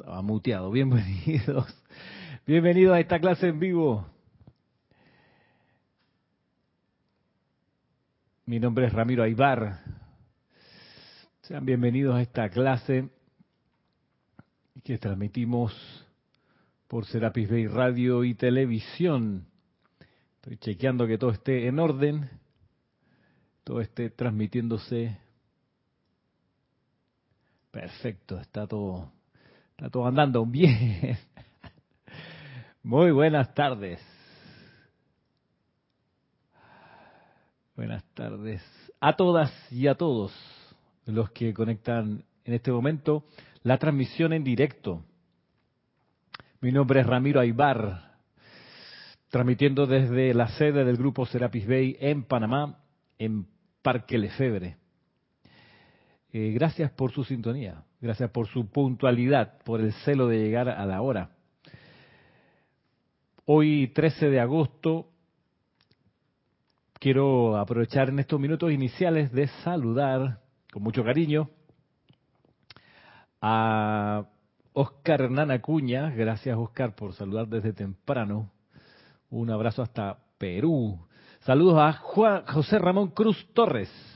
Estaba muteado. Bienvenidos. Bienvenidos a esta clase en vivo. Mi nombre es Ramiro Aybar. Sean bienvenidos a esta clase que transmitimos por Serapis Bay Radio y Televisión. Estoy chequeando que todo esté en orden, todo esté transmitiéndose. Perfecto, está todo, está todo andando bien. Muy buenas tardes. Buenas tardes a todas y a todos los que conectan en este momento la transmisión en directo. Mi nombre es Ramiro Aybar, transmitiendo desde la sede del grupo Serapis Bay en Panamá, en Parque Lefebre. Eh, gracias por su sintonía, gracias por su puntualidad, por el celo de llegar a la hora. Hoy, 13 de agosto, quiero aprovechar en estos minutos iniciales de saludar con mucho cariño a Oscar Hernán Acuña. Gracias, Oscar, por saludar desde temprano. Un abrazo hasta Perú. Saludos a Juan José Ramón Cruz Torres.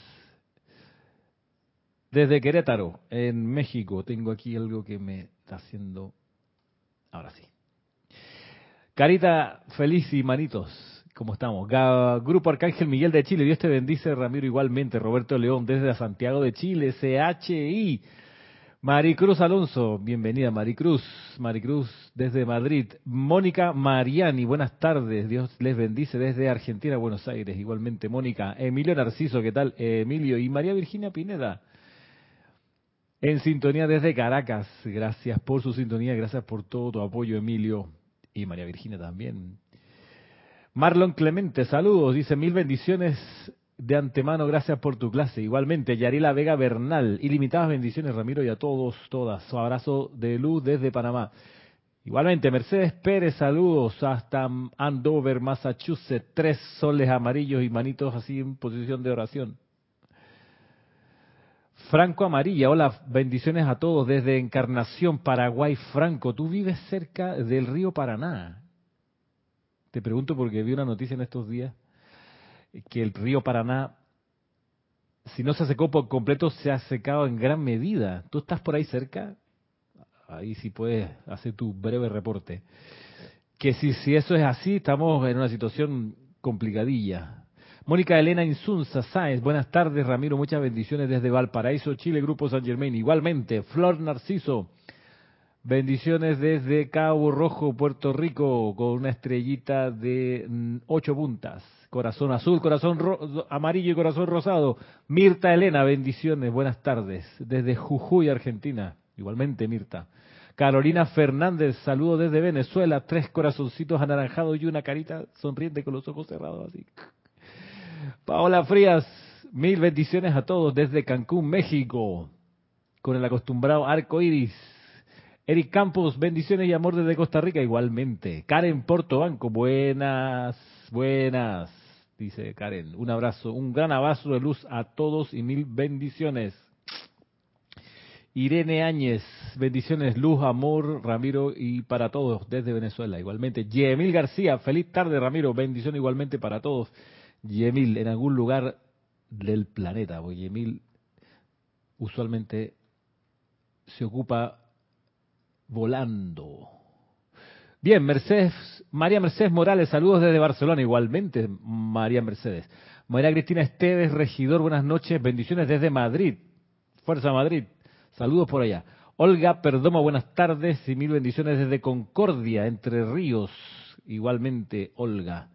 Desde Querétaro, en México. Tengo aquí algo que me está haciendo. Ahora sí. Carita feliz y manitos. ¿Cómo estamos? Grupo Arcángel Miguel de Chile, Dios te bendice, Ramiro igualmente, Roberto León desde Santiago de Chile, CHI, Maricruz Alonso, bienvenida Maricruz, Maricruz desde Madrid, Mónica Mariani, buenas tardes, Dios les bendice desde Argentina, Buenos Aires, igualmente Mónica, Emilio Narciso, ¿qué tal? Emilio y María Virginia Pineda, en sintonía desde Caracas, gracias por su sintonía, gracias por todo tu apoyo Emilio y María Virginia también. Marlon Clemente, saludos, dice mil bendiciones de antemano, gracias por tu clase. Igualmente, Yarila Vega Bernal, ilimitadas bendiciones, Ramiro, y a todos, todas. Su abrazo de luz desde Panamá. Igualmente, Mercedes Pérez, saludos hasta Andover, Massachusetts. Tres soles amarillos y manitos así en posición de oración. Franco Amarilla, hola, bendiciones a todos desde Encarnación, Paraguay. Franco, tú vives cerca del río Paraná. Te pregunto porque vi una noticia en estos días que el río Paraná, si no se secó por completo, se ha secado en gran medida. ¿Tú estás por ahí cerca? Ahí sí puedes hacer tu breve reporte. Que si, si eso es así, estamos en una situación complicadilla. Mónica Elena Insunza Sáenz, buenas tardes Ramiro, muchas bendiciones desde Valparaíso, Chile, Grupo San Germain. Igualmente, Flor Narciso, Bendiciones desde Cabo Rojo, Puerto Rico, con una estrellita de mm, ocho puntas. Corazón azul, corazón amarillo y corazón rosado. Mirta Elena, bendiciones, buenas tardes. Desde Jujuy, Argentina. Igualmente, Mirta. Carolina Fernández, saludo desde Venezuela. Tres corazoncitos anaranjados y una carita sonriente con los ojos cerrados así. Paola Frías, mil bendiciones a todos desde Cancún, México. Con el acostumbrado arco iris Eric Campos, bendiciones y amor desde Costa Rica igualmente. Karen Portobanco, buenas, buenas, dice Karen. Un abrazo, un gran abrazo de luz a todos y mil bendiciones. Irene Áñez, bendiciones, luz, amor, Ramiro y para todos desde Venezuela igualmente. Yemil García, feliz tarde Ramiro, bendición igualmente para todos. Yemil, en algún lugar del planeta, porque Yemil usualmente se ocupa volando. Bien, Mercedes, María Mercedes Morales, saludos desde Barcelona, igualmente, María Mercedes. María Cristina Esteves, regidor, buenas noches, bendiciones desde Madrid. Fuerza Madrid, saludos por allá. Olga Perdomo, buenas tardes y mil bendiciones desde Concordia, Entre Ríos, igualmente, Olga.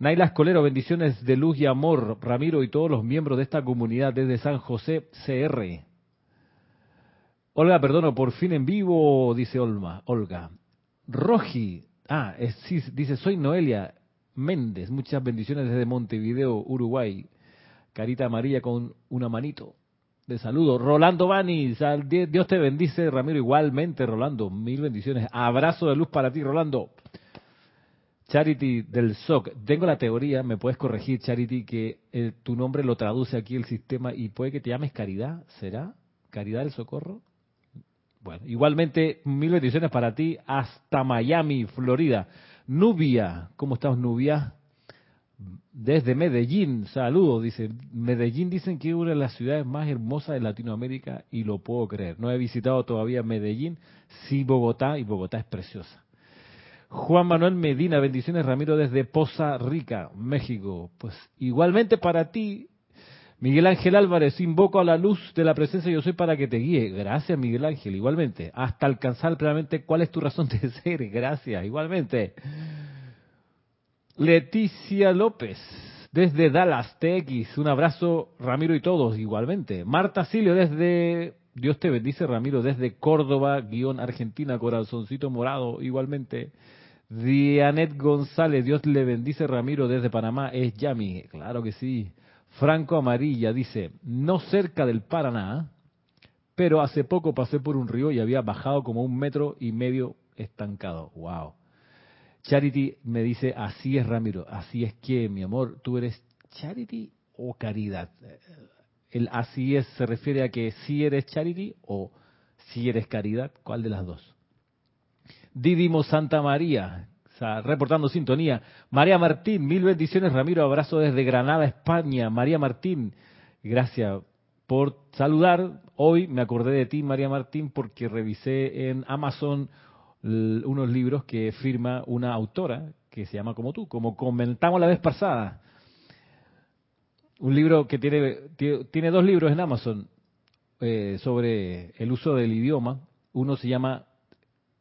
Naila Escolero, bendiciones de luz y amor, Ramiro y todos los miembros de esta comunidad desde San José, CR. Olga, perdono, por fin en vivo, dice Olma, Olga. Roji, ah, sí, dice, soy Noelia Méndez, muchas bendiciones desde Montevideo, Uruguay. Carita amarilla con una manito de saludo. Rolando Bani, Dios te bendice, Ramiro, igualmente, Rolando, mil bendiciones. Abrazo de luz para ti, Rolando. Charity del SOC. Tengo la teoría, me puedes corregir, Charity, que eh, tu nombre lo traduce aquí el sistema y puede que te llames Caridad, ¿será? ¿Caridad del Socorro? Bueno, igualmente, mil bendiciones para ti hasta Miami, Florida. Nubia, ¿cómo estás, Nubia? Desde Medellín, saludos, dice. Medellín dicen que es una de las ciudades más hermosas de Latinoamérica y lo puedo creer. No he visitado todavía Medellín, sí Bogotá y Bogotá es preciosa. Juan Manuel Medina, bendiciones Ramiro desde Poza Rica, México. Pues igualmente para ti, Miguel Ángel Álvarez, invoco a la luz de la presencia yo soy para que te guíe. Gracias Miguel Ángel, igualmente. Hasta alcanzar plenamente cuál es tu razón de ser. Gracias, igualmente. Leticia López, desde Dallas, TX. Un abrazo, Ramiro y todos, igualmente. Marta Silio, desde... Dios te bendice, Ramiro, desde Córdoba, guion Argentina, corazoncito morado, igualmente. Dianet González, Dios le bendice, Ramiro, desde Panamá, es Yami. Claro que sí. Franco Amarilla dice, no cerca del Paraná, pero hace poco pasé por un río y había bajado como un metro y medio estancado. Wow. Charity me dice, así es Ramiro, así es que, mi amor, ¿tú eres Charity o Caridad? El así es se refiere a que si eres Charity o si eres Caridad, ¿cuál de las dos? Didimo Santa María, reportando sintonía. María Martín, mil bendiciones, Ramiro, abrazo desde Granada, España. María Martín, gracias por saludar. Hoy me acordé de ti, María Martín, porque revisé en Amazon unos libros que firma una autora que se llama como tú, como comentamos la vez pasada. Un libro que tiene, tiene dos libros en Amazon eh, sobre el uso del idioma. Uno se llama,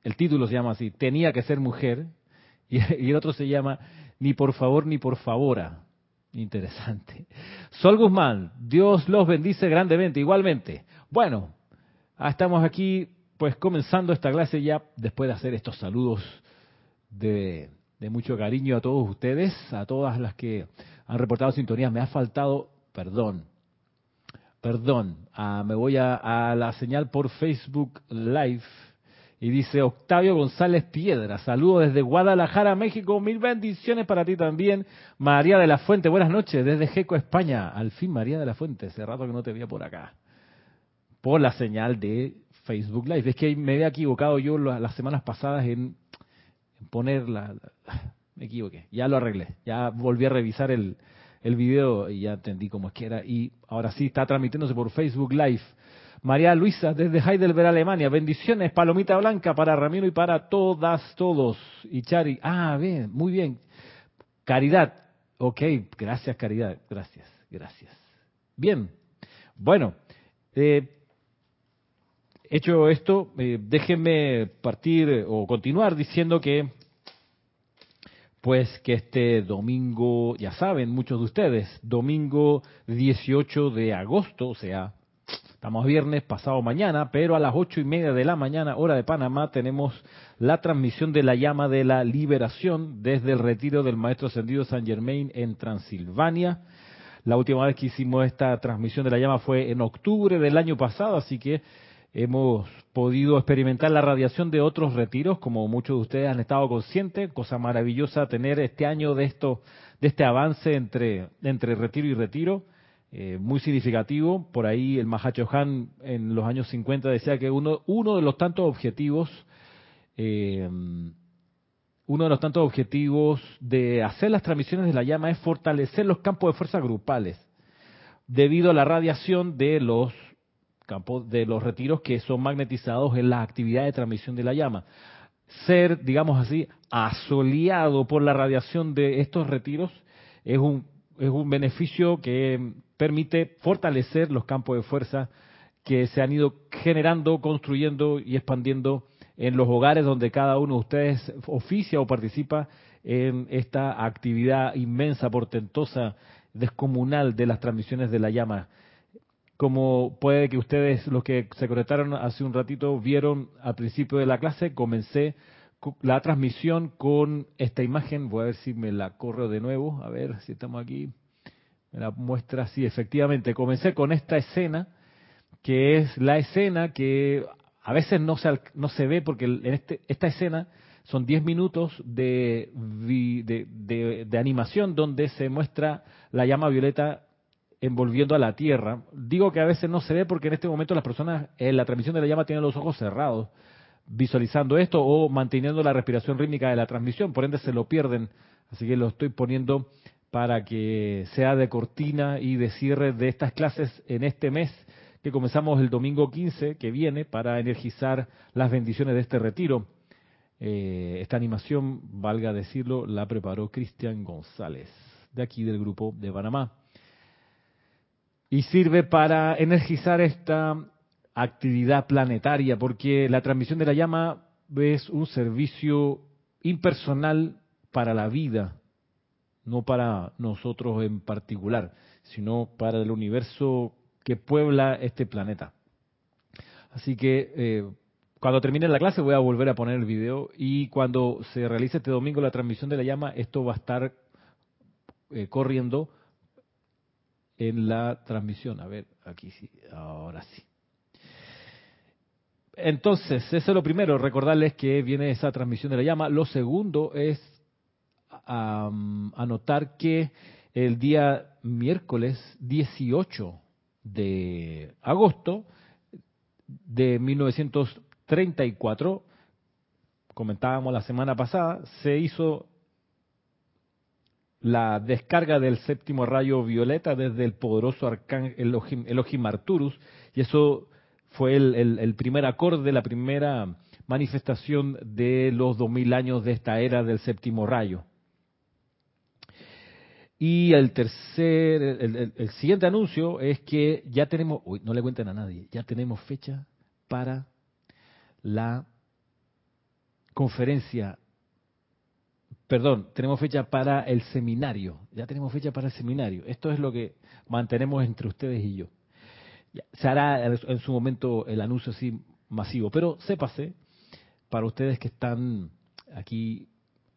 el título se llama así, Tenía que ser mujer, y, el otro se llama Ni por favor ni por favora. Interesante. Sol Guzmán, Dios los bendice grandemente, igualmente. Bueno, estamos aquí pues comenzando esta clase ya después de hacer estos saludos de, mucho cariño a todos ustedes, a todas las que han reportado sintonía, me ha faltado, perdón, perdón, ah, me voy a, la señal por Facebook Live y dice Octavio González Piedra, saludo desde Guadalajara, México, mil bendiciones para ti también. María de la Fuente, buenas noches, desde Jeco, España. Al fin María de la Fuente, hace rato que no te veía por acá. Por la señal de Facebook Live. Es que me había equivocado yo las semanas pasadas en, poner la, Me equivoqué, ya lo arreglé. Ya volví a revisar el, el video y ya entendí cómo es que era. Y ahora sí está transmitiéndose por Facebook Live. María Luisa desde Heidelberg, Alemania. Bendiciones, palomita blanca para Ramiro y para todas, todos. Y Chari, ah, bien, muy bien. Caridad, ok, gracias Caridad, gracias, gracias. Bien, bueno, eh, Hecho esto, eh, déjenme partir o continuar diciendo que, pues que este domingo, ya saben muchos de ustedes, domingo 18 de agosto, o sea, estamos viernes, pasado mañana, pero a las ocho y media de la mañana, hora de Panamá, tenemos la transmisión de la llama de la liberación desde el retiro del Maestro Ascendido San Germain en Transilvania. La última vez que hicimos esta transmisión de la llama fue en octubre del año pasado, así que Hemos podido experimentar la radiación de otros retiros, como muchos de ustedes han estado conscientes, cosa maravillosa tener este año de esto, de este avance entre, entre retiro y retiro, eh, muy significativo. Por ahí el Mahacho Han en los años 50 decía que uno, uno de los tantos objetivos, eh, uno de los tantos objetivos de hacer las transmisiones de la llama es fortalecer los campos de fuerza grupales, debido a la radiación de los campo de los retiros que son magnetizados en las actividades de transmisión de la llama. Ser, digamos así, asoleado por la radiación de estos retiros es un, es un beneficio que permite fortalecer los campos de fuerza que se han ido generando, construyendo y expandiendo en los hogares donde cada uno de ustedes oficia o participa en esta actividad inmensa, portentosa, descomunal de las transmisiones de la llama como puede que ustedes, los que se conectaron hace un ratito, vieron al principio de la clase, comencé la transmisión con esta imagen. Voy a ver si me la corro de nuevo, a ver si estamos aquí. Me la muestra así, efectivamente. Comencé con esta escena, que es la escena que a veces no se, no se ve porque en este, esta escena son 10 minutos de, de, de animación donde se muestra la llama violeta envolviendo a la Tierra. Digo que a veces no se ve porque en este momento las personas en la transmisión de la llama tienen los ojos cerrados visualizando esto o manteniendo la respiración rítmica de la transmisión, por ende se lo pierden, así que lo estoy poniendo para que sea de cortina y de cierre de estas clases en este mes que comenzamos el domingo 15 que viene para energizar las bendiciones de este retiro. Eh, esta animación, valga decirlo, la preparó Cristian González, de aquí del grupo de Panamá. Y sirve para energizar esta actividad planetaria, porque la transmisión de la llama es un servicio impersonal para la vida, no para nosotros en particular, sino para el universo que puebla este planeta. Así que eh, cuando termine la clase voy a volver a poner el video y cuando se realice este domingo la transmisión de la llama, esto va a estar eh, corriendo en la transmisión. A ver, aquí sí, ahora sí. Entonces, eso es lo primero, recordarles que viene esa transmisión de la llama. Lo segundo es anotar que el día miércoles 18 de agosto de 1934, comentábamos la semana pasada, se hizo la descarga del séptimo rayo violeta desde el poderoso arcángel Elohim Arturus, y eso fue el, primer acorde, la primera manifestación de los dos mil años de esta era del séptimo rayo. Y el tercer, el, siguiente anuncio es que ya tenemos, uy, no le cuenten a nadie, ya tenemos fecha para la conferencia, perdón, tenemos fecha para el seminario, ya tenemos fecha para el seminario. Esto es lo que mantenemos entre ustedes y yo se hará en su momento el anuncio así masivo, pero sépase, para ustedes que están aquí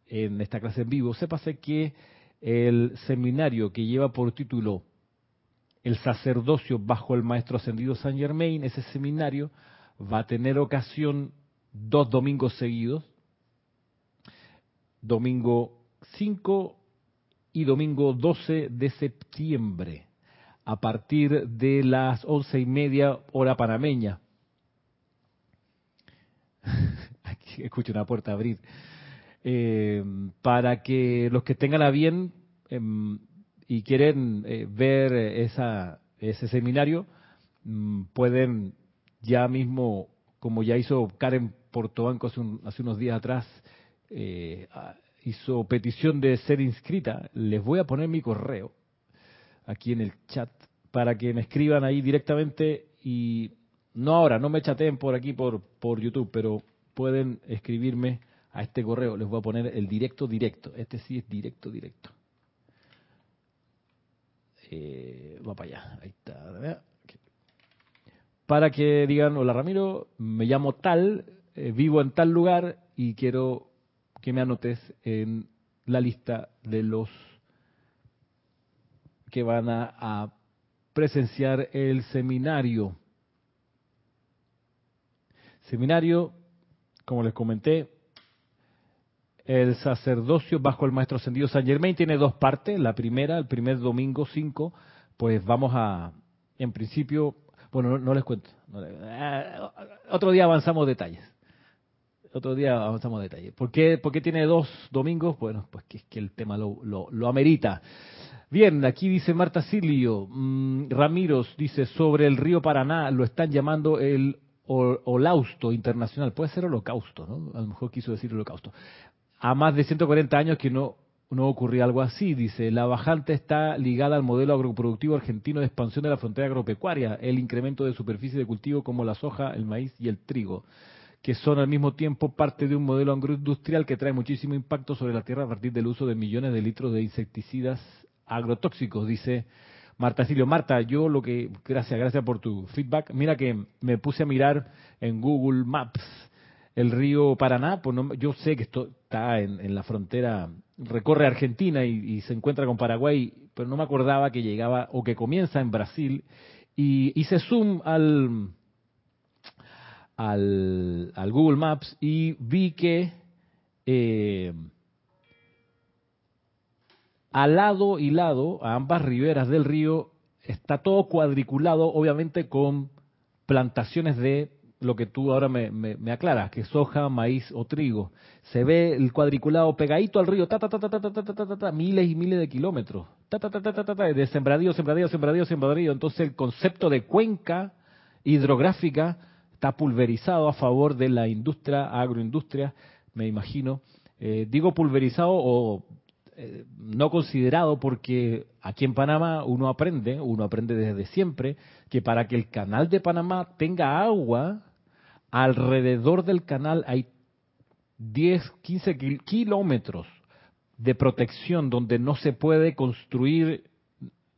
en esta clase en vivo, sépase que el seminario que lleva por título El sacerdocio bajo el maestro ascendido San Germain, ese seminario va a tener ocasión dos domingos seguidos, domingo 5 y domingo 12 de septiembre a partir de las once y media hora panameña. Aquí escucho una puerta abrir. Eh, para que los que tengan a bien em, y quieren eh, ver esa, ese seminario, mm, pueden ya mismo, como ya hizo Karen Portobanco hace, hace unos días atrás, eh, hizo petición de ser inscrita. Les voy a poner mi correo aquí en el chat para que me escriban ahí directamente y no ahora, no me chateen por aquí por, por YouTube, pero pueden escribirme a este correo. Les voy a poner el directo directo. Este sí es directo directo. Eh, va para allá. Ahí está. Para que digan, hola Ramiro, me llamo tal, eh, vivo en tal lugar y quiero que me anotes en la lista de los que van a, presenciar el seminario. Seminario, como les comenté, el sacerdocio bajo el maestro ascendido San Germain tiene dos partes. La primera, el primer domingo 5, pues vamos a, en principio, bueno, no, les cuento. Eh, otro día avanzamos detalles. Otro día avanzamos detalles. ¿Por qué, ¿Por qué tiene dos domingos? Bueno, pues que es que el tema lo, lo, amerita. Bien, aquí dice Marta Silio, mm, Ramiros dice, sobre el río Paraná lo están llamando el holausto internacional. Puede ser holocausto, ¿no? A lo mejor quiso decir holocausto. A más de 140 años que no, no ocurría algo así. Dice, la bajante está ligada al modelo agroproductivo argentino de expansión de la frontera agropecuaria, el incremento de superficie de cultivo como la soja, el maíz y el trigo que son al mismo tiempo parte de un modelo agroindustrial que trae muchísimo impacto sobre la tierra a partir del uso de millones de litros de insecticidas agrotóxicos, dice Marta Silio. Marta, yo lo que, gracias, gracias por tu feedback. Mira que me puse a mirar en Google Maps el río Paraná, pues yo sé que esto está en, la frontera, recorre Argentina y, se encuentra con Paraguay, pero no me acordaba que llegaba o que comienza en Brasil. Y hice zoom al, al, al Google Maps y vi que eh, al lado y lado, a ambas riberas del río, está todo cuadriculado, obviamente, con plantaciones de lo que tú ahora me, me, aclaras, que soja, maíz o trigo. Se ve el cuadriculado pegadito al río, ta, ta, ta, ta, ta, ta, ta, ta, miles y miles de kilómetros, ta, ta, ta, ta, ta, ta, de sembradío, sembradío, sembradío, sembradío. Entonces el concepto de cuenca hidrográfica está pulverizado a favor de la industria, agroindustria, me imagino. Eh, digo pulverizado o eh, no considerado porque aquí en Panamá uno aprende, uno aprende desde siempre, que para que el canal de Panamá tenga agua, alrededor del canal hay 10, 15 kilómetros de protección donde no se puede construir,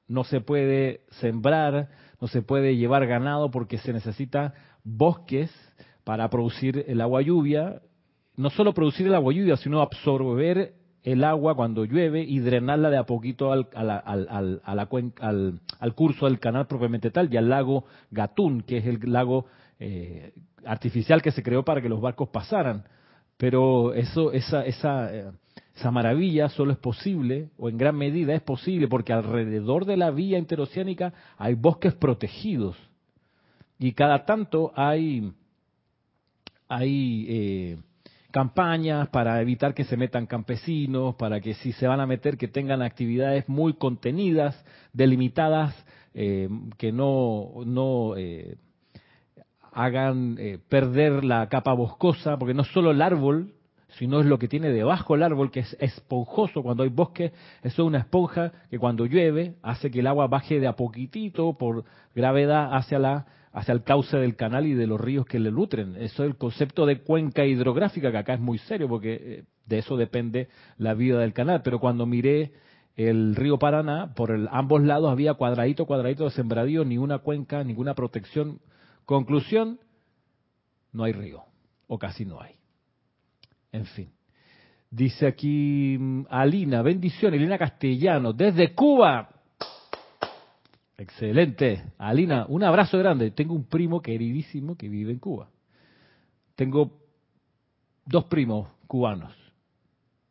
no se puede sembrar, no se puede llevar ganado porque se necesita bosques para producir el agua lluvia, no solo producir el agua lluvia, sino absorber el agua cuando llueve y drenarla de a poquito al, al, al, curso del canal propiamente tal y al lago Gatún, que es el lago eh, artificial que se creó para que los barcos pasaran. Pero eso, esa, esa, eh, esa maravilla solo es posible, o en gran medida es posible, porque alrededor de la vía interoceánica hay bosques protegidos. Y cada tanto hay, hay eh, campañas para evitar que se metan campesinos, para que si se van a meter que tengan actividades muy contenidas, delimitadas, eh, que no, no eh, hagan eh, perder la capa boscosa, porque no solo el árbol, sino es lo que tiene debajo el árbol, que es esponjoso cuando hay bosque, eso es una esponja que cuando llueve hace que el agua baje de a poquitito por gravedad hacia la hacia el cauce del canal y de los ríos que le nutren. Eso es el concepto de cuenca hidrográfica, que acá es muy serio, porque eh, de eso depende la vida del canal. Pero cuando miré el río Paraná, por el, ambos lados había cuadradito, cuadradito de sembradío, ni una cuenca, ninguna protección Conclusión, no hay río, o casi no hay. En fin. Dice aquí mm, Alina, bendición, Alina Castellano, desde Cuba. Excelente. Alina, un abrazo grande. Tengo un primo queridísimo que vive en Cuba. Tengo dos primos cubanos.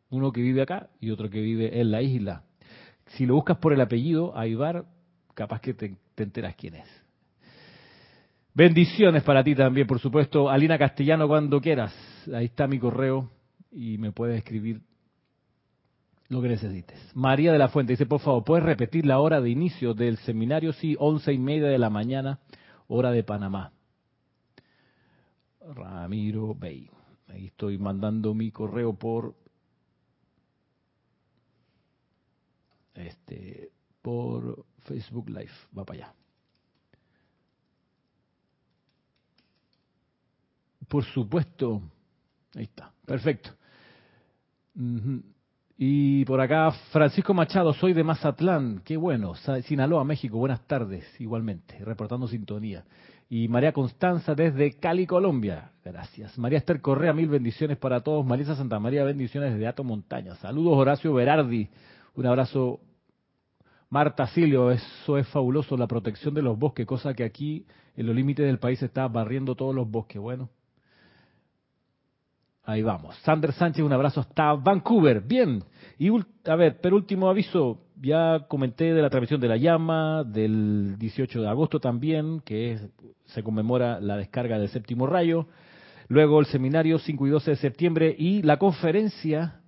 Uno que vive acá y otro que vive en la isla. Si lo buscas por el apellido, Aibar, capaz que te enteras quién es. Bendiciones para ti también, por supuesto. Alina Castellano, cuando quieras. Ahí está mi correo y me puedes escribir lo que necesites. María de la Fuente dice, por favor, ¿puedes repetir la hora de inicio del seminario? Sí, once y media de la mañana, hora de Panamá. Ramiro Bey. Ahí estoy mandando mi correo por este por Facebook Live. Va para allá. Por supuesto. Ahí está. Perfecto. Y por acá, Francisco Machado, soy de Mazatlán. Qué bueno. Sinaloa, México. Buenas tardes, igualmente. Reportando sintonía. Y María Constanza desde Cali, Colombia. Gracias. María Esther Correa, mil bendiciones para todos. Marisa Santa María, bendiciones desde Ato Montaña. Saludos, Horacio Berardi. Un abrazo. Marta Silio, eso es fabuloso, la protección de los bosques, cosa que aquí en los límites del país está barriendo todos los bosques. Bueno, Ahí vamos. Sander Sánchez, un abrazo hasta Vancouver. Bien. Y a ver, pero último aviso, ya comenté de la transmisión de la llama, del 18 de agosto también, que se conmemora la descarga del séptimo rayo. Luego el seminario 5 y 12 de septiembre y la conferencia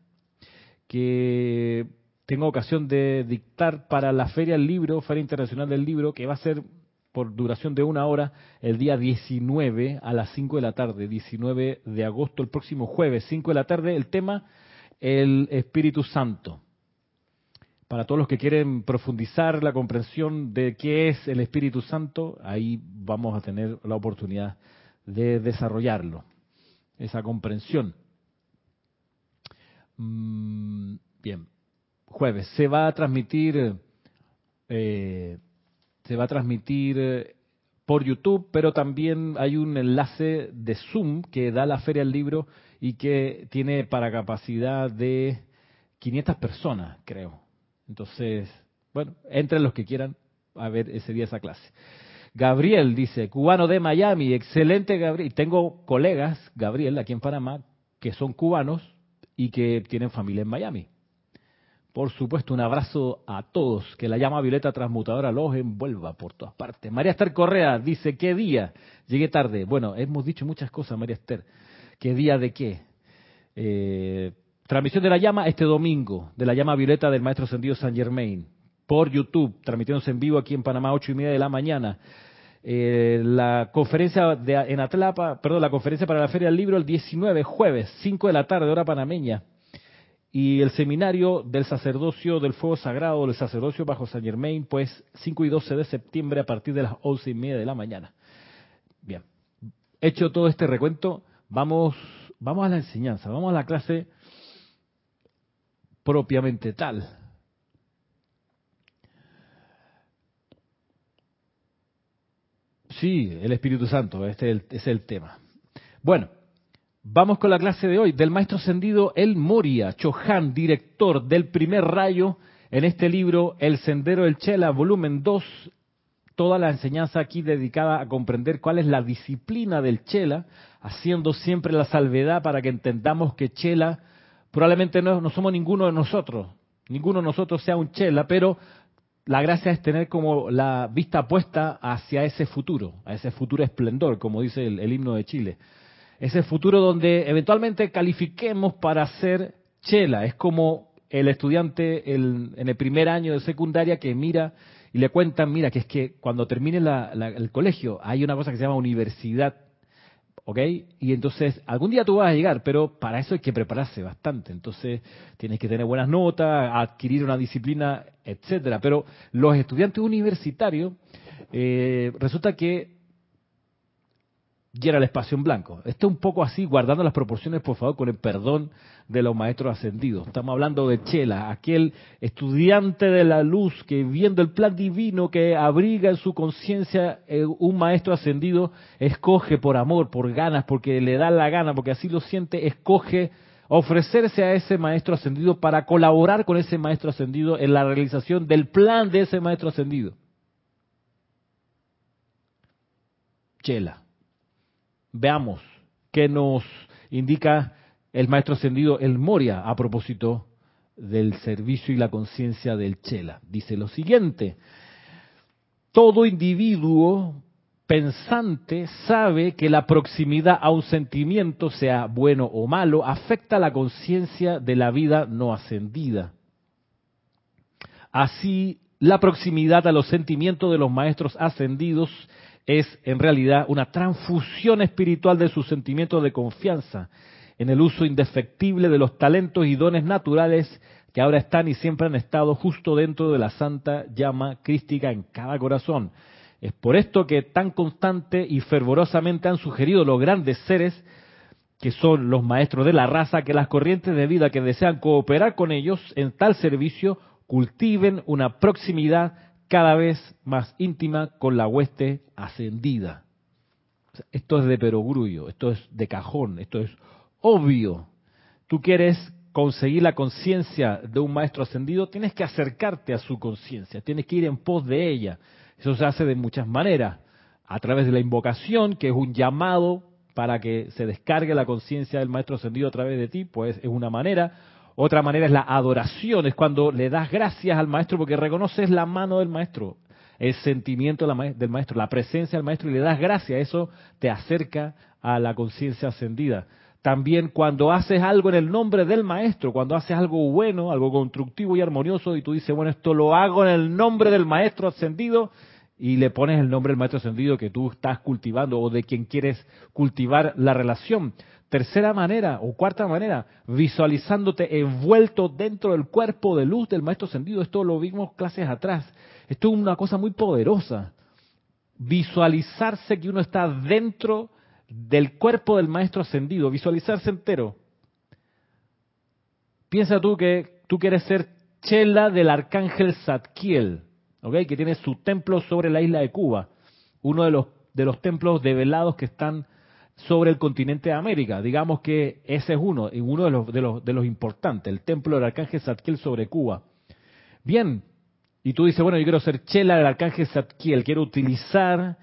que tengo ocasión de dictar para la Feria del Libro, Feria Internacional del Libro, que va a ser por duración de una hora el día 19 a las 5 de la tarde, 19 de agosto, el próximo jueves, 5 de la tarde, el tema, el Espíritu Santo. Para todos los que quieren profundizar la comprensión de qué es el Espíritu Santo, ahí vamos a tener la oportunidad de desarrollarlo, esa comprensión. Mm, bien, jueves. Se va a transmitir eh, se va a transmitir eh, por YouTube, pero también hay un enlace de Zoom que da la Feria del Libro y que tiene para capacidad de 500 personas, creo. Entonces, bueno, entren los que quieran a ver ese día esa clase. Gabriel dice, cubano de Miami, excelente Gabriel. Tengo colegas, Gabriel, aquí en Panamá, que son cubanos y que tienen familia en Miami. Por supuesto, un abrazo a todos. Que la llama violeta transmutadora los envuelva por todas partes. María Esther Correa dice, ¿qué día? Llegué tarde. Bueno, hemos dicho muchas cosas, María Esther. ¿Qué día de qué? Eh, transmisión de la llama este domingo, de la llama violeta del Maestro Ascendido San Germain. Por YouTube, transmitiéndose en vivo aquí en Panamá, ocho y media de la mañana. Eh, la conferencia de, en Atlapa, perdón, la conferencia para la Feria del Libro el 19, jueves, 5 de la tarde, hora panameña y el seminario del sacerdocio del fuego sagrado, del sacerdocio bajo San Germain, pues 5 y 12 de septiembre a partir de las 11 y media de la mañana. Bien, hecho todo este recuento, vamos, vamos a la enseñanza, vamos a la clase propiamente tal. Sí, el Espíritu Santo, este es el, es el tema. Bueno, Vamos con la clase de hoy del maestro ascendido El Moria Chohan, director del primer rayo en este libro El Sendero del Chela, volumen 2. Toda la enseñanza aquí dedicada a comprender cuál es la disciplina del Chela, haciendo siempre la salvedad para que entendamos que Chela probablemente no, no somos ninguno de nosotros, ninguno de nosotros sea un Chela, pero la gracia es tener como la vista puesta hacia ese futuro, a ese futuro esplendor, como dice el himno de Chile ese futuro donde eventualmente califiquemos para ser chela. Es como el estudiante en el primer año de secundaria que mira y le cuentan, mira, que es que cuando termine el colegio hay una cosa que se llama universidad, ¿ok? Y entonces algún día tú vas a llegar, pero para eso hay que prepararse bastante. Entonces tienes que tener buenas notas, adquirir una disciplina, etcétera. Pero los estudiantes universitarios eh, resulta que llena el espacio en blanco. Esto un poco así, guardando las proporciones, por favor, con el perdón de los maestros ascendidos. Estamos hablando de Chela, aquel estudiante de la luz que viendo el plan divino que abriga en su conciencia eh, un maestro ascendido, escoge por amor, por ganas, porque le da la gana, porque así lo siente, escoge ofrecerse a ese maestro ascendido para colaborar con ese maestro ascendido en la realización del plan de ese maestro ascendido. Chela. Veamos qué nos indica el maestro ascendido El Moria a propósito del servicio y la conciencia del Chela. Dice lo siguiente, todo individuo pensante sabe que la proximidad a un sentimiento, sea bueno o malo, afecta la conciencia de la vida no ascendida. Así, la proximidad a los sentimientos de los maestros ascendidos es en realidad una transfusión espiritual de sus sentimientos de confianza en el uso indefectible de los talentos y dones naturales que ahora están y siempre han estado justo dentro de la santa llama crística en cada corazón. Es por esto que tan constante y fervorosamente han sugerido los grandes seres, que son los maestros de la raza, que las corrientes de vida que desean cooperar con ellos en tal servicio cultiven una proximidad cada vez más íntima con la hueste ascendida. Esto es de perogrullo, esto es de cajón, esto es obvio. Tú quieres conseguir la conciencia de un maestro ascendido, tienes que acercarte a su conciencia, tienes que ir en pos de ella. Eso se hace de muchas maneras, a través de la invocación, que es un llamado para que se descargue la conciencia del maestro ascendido a través de ti, pues es una manera, otra manera es la adoración, es cuando le das gracias al maestro porque reconoces la mano del maestro, el sentimiento del maestro, la presencia del maestro y le das gracias. Eso te acerca a la conciencia ascendida. También cuando haces algo en el nombre del maestro, cuando haces algo bueno, algo constructivo y armonioso y tú dices, bueno, esto lo hago en el nombre del maestro ascendido y le pones el nombre del maestro ascendido que tú estás cultivando o de quien quieres cultivar la relación. Tercera manera o cuarta manera, visualizándote envuelto dentro del cuerpo de luz del maestro ascendido. Esto lo vimos clases atrás. Esto es una cosa muy poderosa. Visualizarse que uno está dentro del cuerpo del maestro ascendido, visualizarse entero. Piensa tú que tú quieres ser chela del arcángel Zadkiel, que tiene su templo sobre la isla de Cuba, uno de los, de los templos develados que están sobre el continente de América. Digamos que ese es uno, uno de los, de los, de los importantes, el templo del arcángel Zadkiel sobre Cuba. Bien, y tú dices, bueno, yo quiero ser chela del arcángel Zadkiel, quiero utilizar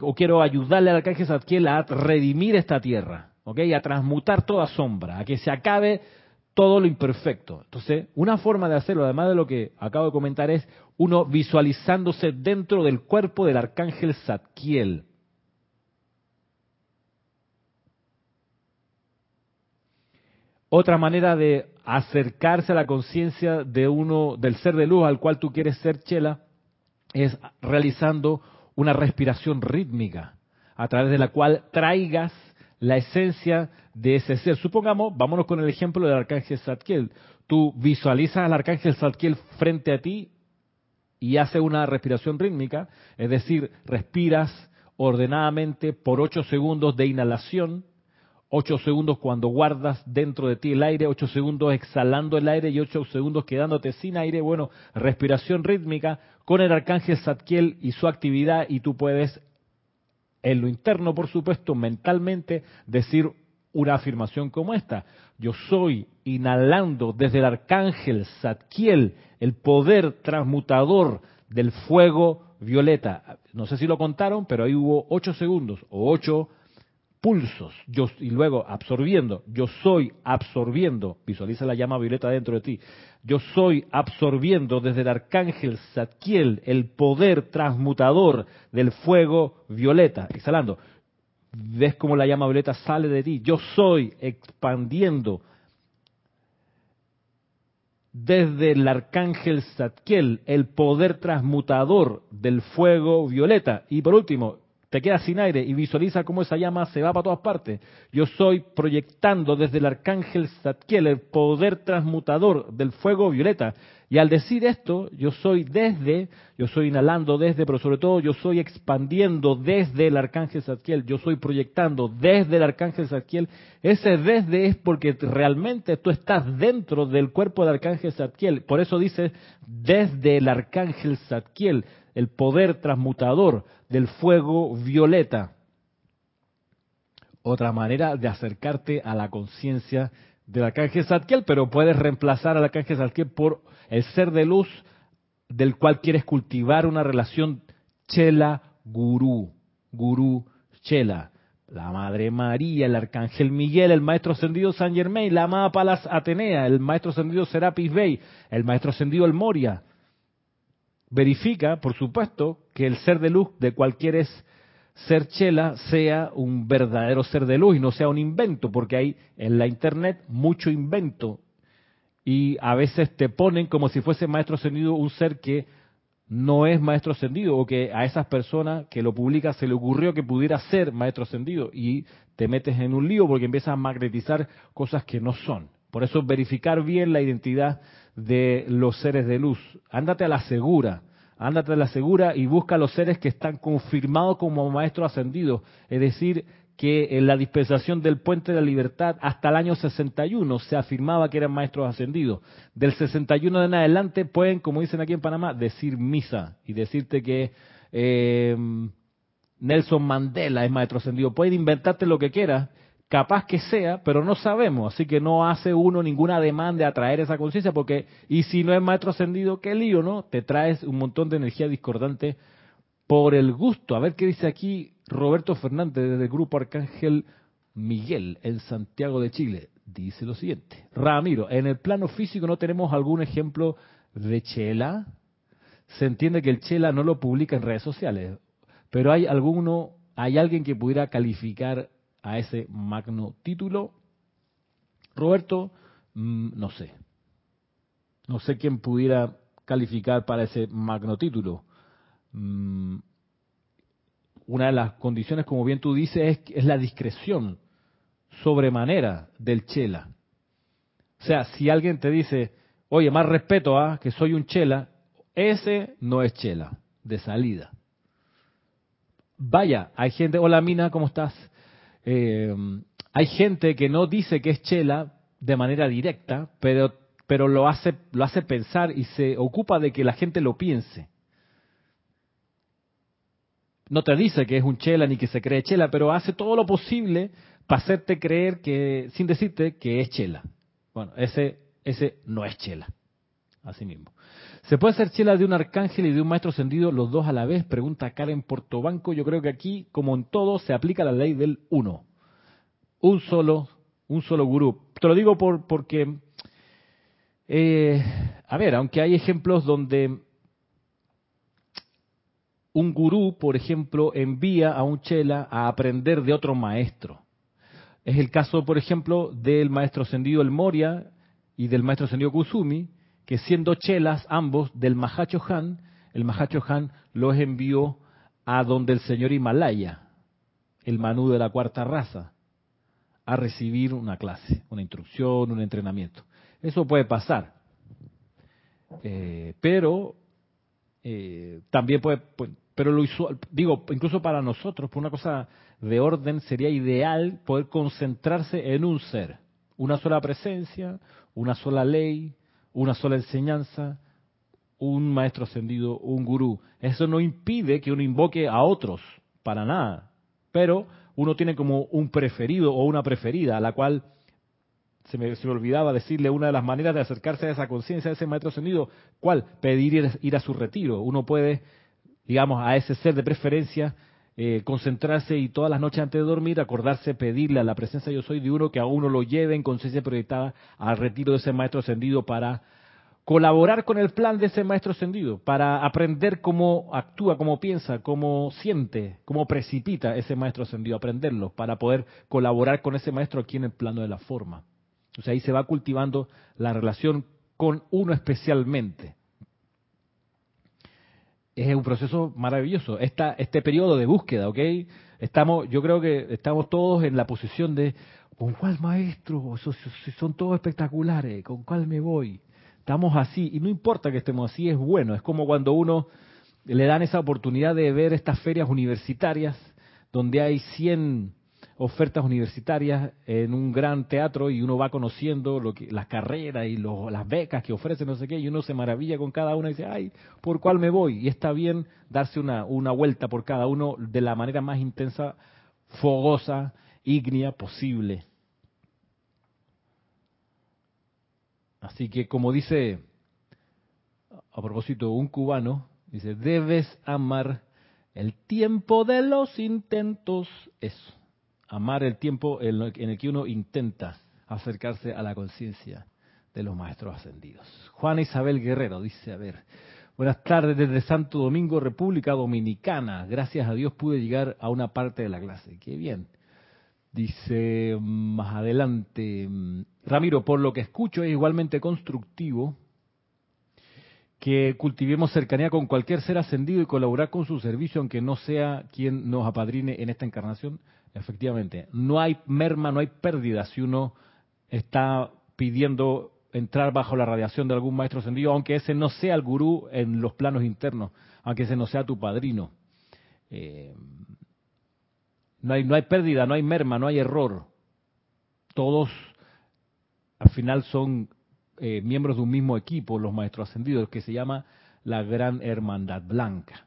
o quiero ayudarle al arcángel Zadkiel a redimir esta tierra, ¿ok? A transmutar toda sombra, a que se acabe todo lo imperfecto. Entonces, una forma de hacerlo, además de lo que acabo de comentar, es uno visualizándose dentro del cuerpo del arcángel Zadkiel. Otra manera de acercarse a la conciencia de uno, del ser de luz al cual tú quieres ser chela, es realizando una respiración rítmica, a través de la cual traigas la esencia de ese ser. Supongamos, vámonos con el ejemplo del arcángel Zadkiel. Tú visualizas al arcángel Zadkiel frente a ti y hace una respiración rítmica, es decir, respiras ordenadamente por ocho segundos de inhalación, ocho segundos cuando guardas dentro de ti el aire, ocho segundos exhalando el aire y ocho segundos quedándote sin aire. Bueno, respiración rítmica con el arcángel Zadkiel y su actividad y tú puedes en lo interno, por supuesto, mentalmente, decir una afirmación como esta. Yo soy inhalando desde el arcángel Zadkiel el poder transmutador del fuego violeta. No sé si lo contaron, pero ahí hubo ocho segundos o ocho pulsos. Yo, y luego absorbiendo. Yo soy absorbiendo. Visualiza la llama violeta dentro de ti. Yo soy absorbiendo desde el arcángel Zadkiel el poder transmutador del fuego violeta. Exhalando. Ves cómo la llama violeta sale de ti. Yo soy expandiendo desde el arcángel Zadkiel el poder transmutador del fuego violeta. Y por último, te quedas sin aire y visualiza cómo esa llama se va para todas partes. Yo soy proyectando desde el arcángel Zadkiel el poder transmutador del fuego violeta. Y al decir esto, yo soy desde, yo soy inhalando desde, pero sobre todo yo soy expandiendo desde el arcángel Zadkiel, yo soy proyectando desde el arcángel Zadkiel. Ese desde es porque realmente tú estás dentro del cuerpo del arcángel Zadkiel. Por eso dice desde el arcángel Zadkiel el poder transmutador del fuego violeta. Otra manera de acercarte a la conciencia del arcángel Zadkiel, pero puedes reemplazar al arcángel Zadkiel por el ser de luz del cual quieres cultivar una relación chela-gurú, gurú-chela. La Madre María, el Arcángel Miguel, el Maestro Ascendido San Germain, la amada Palas Atenea, el Maestro Ascendido Serapis Bey, el Maestro Ascendido El Moria, verifica, por supuesto, que el ser de luz de cualquier ser chela sea un verdadero ser de luz y no sea un invento, porque hay en la internet mucho invento y a veces te ponen como si fuese maestro ascendido un ser que no es maestro ascendido o que a esas personas que lo publica se le ocurrió que pudiera ser maestro ascendido y te metes en un lío porque empiezas a magnetizar cosas que no son. Por eso verificar bien la identidad de los seres de luz. Ándate a la segura, ándate a la segura y busca los seres que están confirmados como maestros ascendidos. Es decir, que en la dispensación del Puente de la Libertad hasta el año 61 se afirmaba que eran maestros ascendidos. Del 61 en adelante pueden, como dicen aquí en Panamá, decir misa y decirte que eh, Nelson Mandela es maestro ascendido. Pueden inventarte lo que quieras capaz que sea, pero no sabemos, así que no hace uno ninguna demanda de atraer esa conciencia, porque, y si no es maestro ascendido, qué lío, ¿no? Te traes un montón de energía discordante por el gusto. A ver qué dice aquí Roberto Fernández desde el Grupo Arcángel Miguel en Santiago de Chile. Dice lo siguiente, Ramiro, en el plano físico no tenemos algún ejemplo de Chela. Se entiende que el Chela no lo publica en redes sociales, pero hay alguno, hay alguien que pudiera calificar a ese magno título? Roberto, mm, no sé. No sé quién pudiera calificar para ese magno título. Mm, una de las condiciones, como bien tú dices, es, es la discreción sobremanera del chela. O sea, si alguien te dice, oye, más respeto a que soy un chela, ese no es chela, de salida. Vaya, hay gente, hola Mina, ¿cómo estás? Eh, hay gente que no dice que es chela de manera directa, pero, pero lo, hace, lo hace pensar y se ocupa de que la gente lo piense. No te dice que es un chela ni que se cree chela, pero hace todo lo posible para hacerte creer que, sin decirte que es chela. Bueno, ese, ese no es chela. Así mismo. ¿Se puede hacer chela de un arcángel y de un maestro ascendido los dos a la vez? Pregunta Karen Portobanco. Yo creo que aquí, como en todo, se aplica la ley del uno. Un solo, un solo gurú. Te lo digo por, porque Eh, a ver, aunque hay ejemplos donde un gurú, por ejemplo, envía a un chela a aprender de otro maestro. Es el caso, por ejemplo, del maestro ascendido El Moria y del maestro ascendido Kusumi, que siendo chelas ambos del Mahacho Han, el Mahacho Han los envió a donde el señor Himalaya, el Manú de la cuarta raza, a recibir una clase, una instrucción, un entrenamiento. Eso puede pasar. Eh, pero eh, también puede, pero lo digo, incluso para nosotros, por una cosa de orden, sería ideal poder concentrarse en un ser, una sola presencia, una sola ley, una sola enseñanza, un maestro ascendido, un gurú. Eso no impide que uno invoque a otros, para nada. Pero uno tiene como un preferido o una preferida, a la cual se me, se me, olvidaba decirle una de las maneras de acercarse a esa conciencia, a ese maestro ascendido, ¿cuál? Pedir ir, a su retiro. Uno puede, digamos, a ese ser de preferencia, eh, concentrarse y todas las noches antes de dormir acordarse, pedirle a la presencia yo soy de uno que a uno lo lleve en conciencia proyectada al retiro de ese maestro ascendido para colaborar con el plan de ese maestro ascendido, para aprender cómo actúa, cómo piensa, cómo siente, cómo precipita ese maestro ascendido, aprenderlo, para poder colaborar con ese maestro aquí en el plano de la forma. O sea, ahí se va cultivando la relación con uno especialmente. Es un proceso maravilloso. Esta, este periodo de búsqueda, ¿ok? Estamos, yo creo que estamos todos en la posición de, ¿con cuál maestro? Son todos espectaculares, ¿con cuál me voy? Estamos así, y no importa que estemos así, es bueno. Es como cuando uno le dan esa oportunidad de ver estas ferias universitarias, donde hay 100 ofertas universitarias en un gran teatro y uno va conociendo lo que, las carreras y las becas que ofrecen, no sé qué, y uno se maravilla con cada una y dice, ay, ¿por cuál me voy? Y está bien darse una, una vuelta por cada uno de la manera más intensa, fogosa, ígnea posible. Así que como dice, a propósito, un cubano, dice, debes amar el tiempo de los intentos, eso amar el tiempo en el que uno intenta acercarse a la conciencia de los maestros ascendidos. Juana Isabel Guerrero dice, a ver, buenas tardes desde Santo Domingo, República Dominicana. Gracias a Dios pude llegar a una parte de la clase. Qué bien. Dice más adelante, Ramiro, por lo que escucho es igualmente constructivo que cultivemos cercanía con cualquier ser ascendido y colaborar con su servicio, aunque no sea quien nos apadrine en esta encarnación. Efectivamente, no hay merma, no hay pérdida si uno está pidiendo entrar bajo la radiación de algún maestro ascendido, aunque ese no sea el gurú en los planos internos, aunque ese no sea tu padrino. Eh, no, hay, no hay pérdida, no hay merma, no hay error. Todos al final son eh, miembros de un mismo equipo, los maestros ascendidos, que se llama la Gran Hermandad Blanca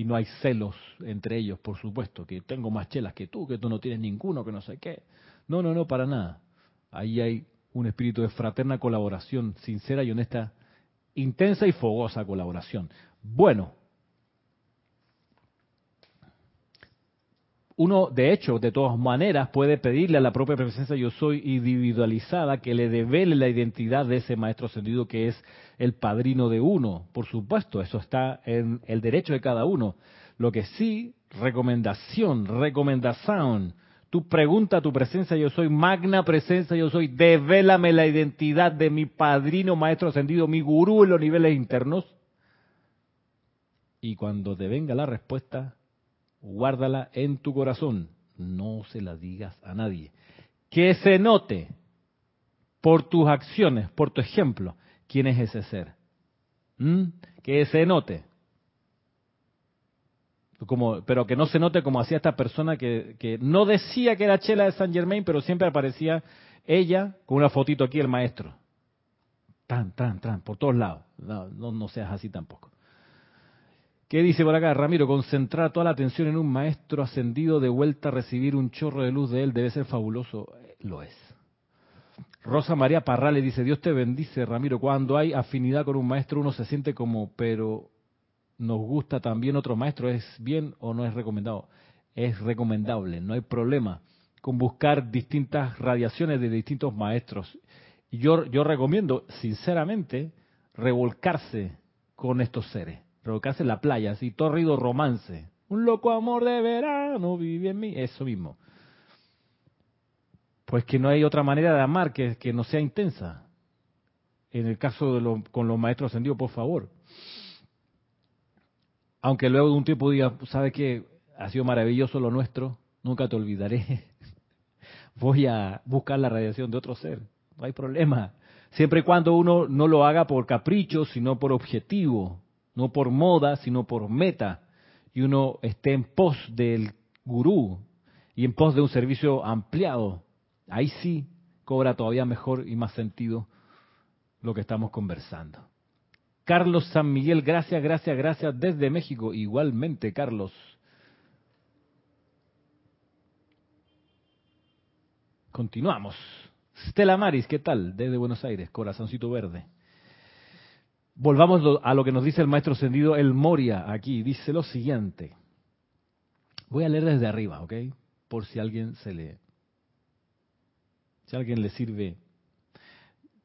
y no hay celos entre ellos, por supuesto, que tengo más chelas que tú, que tú no tienes ninguno, que no sé qué. No, no, no, para nada. Ahí hay un espíritu de fraterna colaboración, sincera y honesta, intensa y fogosa colaboración. Bueno, uno, de hecho, de todas maneras, puede pedirle a la propia presencia yo soy individualizada que le devele la identidad de ese maestro ascendido que es el padrino de uno. Por supuesto, eso está en el derecho de cada uno. Lo que sí, recomendación, recomendación. Tú pregunta a tu presencia yo soy, magna presencia yo soy, devélame la identidad de mi padrino maestro ascendido, mi gurú en los niveles internos. Y cuando te venga la respuesta, guárdala en tu corazón, no se la digas a nadie. Que se note por tus acciones, por tu ejemplo, quién es ese ser. ¿Mm? Que se note. Como, pero que no se note como hacía esta persona que, no decía que era Chela de San Germain, pero siempre aparecía ella con una fotito aquí, el maestro. Tan, tan, tan, por todos lados. No, no, no seas así tampoco. ¿Qué dice por acá? Ramiro, concentrar toda la atención en un maestro ascendido de vuelta a recibir un chorro de luz de él debe ser fabuloso. Eh, lo es. Rosa María Parrales dice, Dios te bendice, Ramiro. Cuando hay afinidad con un maestro uno se siente como, pero nos gusta también otro maestro. ¿Es bien o no es recomendado? Es recomendable, no hay problema con buscar distintas radiaciones de distintos maestros. yo, yo recomiendo, sinceramente, revolcarse con estos seres. Revolcarse en la playa, así, torrido romance. Un loco amor de verano vive en mí. Eso mismo. Pues que no hay otra manera de amar que, que no sea intensa. En el caso de con los maestros ascendidos, por favor. Aunque luego de un tiempo diga, ¿sabe qué? Ha sido maravilloso lo nuestro, nunca te olvidaré. Voy a buscar la radiación de otro ser. No hay problema. Siempre y cuando uno no lo haga por capricho, sino por objetivo. No por moda, sino por meta. Y uno esté en pos del gurú y en pos de un servicio ampliado. Ahí sí cobra todavía mejor y más sentido lo que estamos conversando. Carlos San Miguel, gracias, gracias, gracias desde México. Igualmente, Carlos. Continuamos. Stella Maris, ¿qué tal? Desde Buenos Aires, corazoncito verde. Volvamos a lo que nos dice el maestro ascendido El Moria aquí. Dice lo siguiente. Voy a leer desde arriba, ¿ok? Por si alguien se le... Si alguien le sirve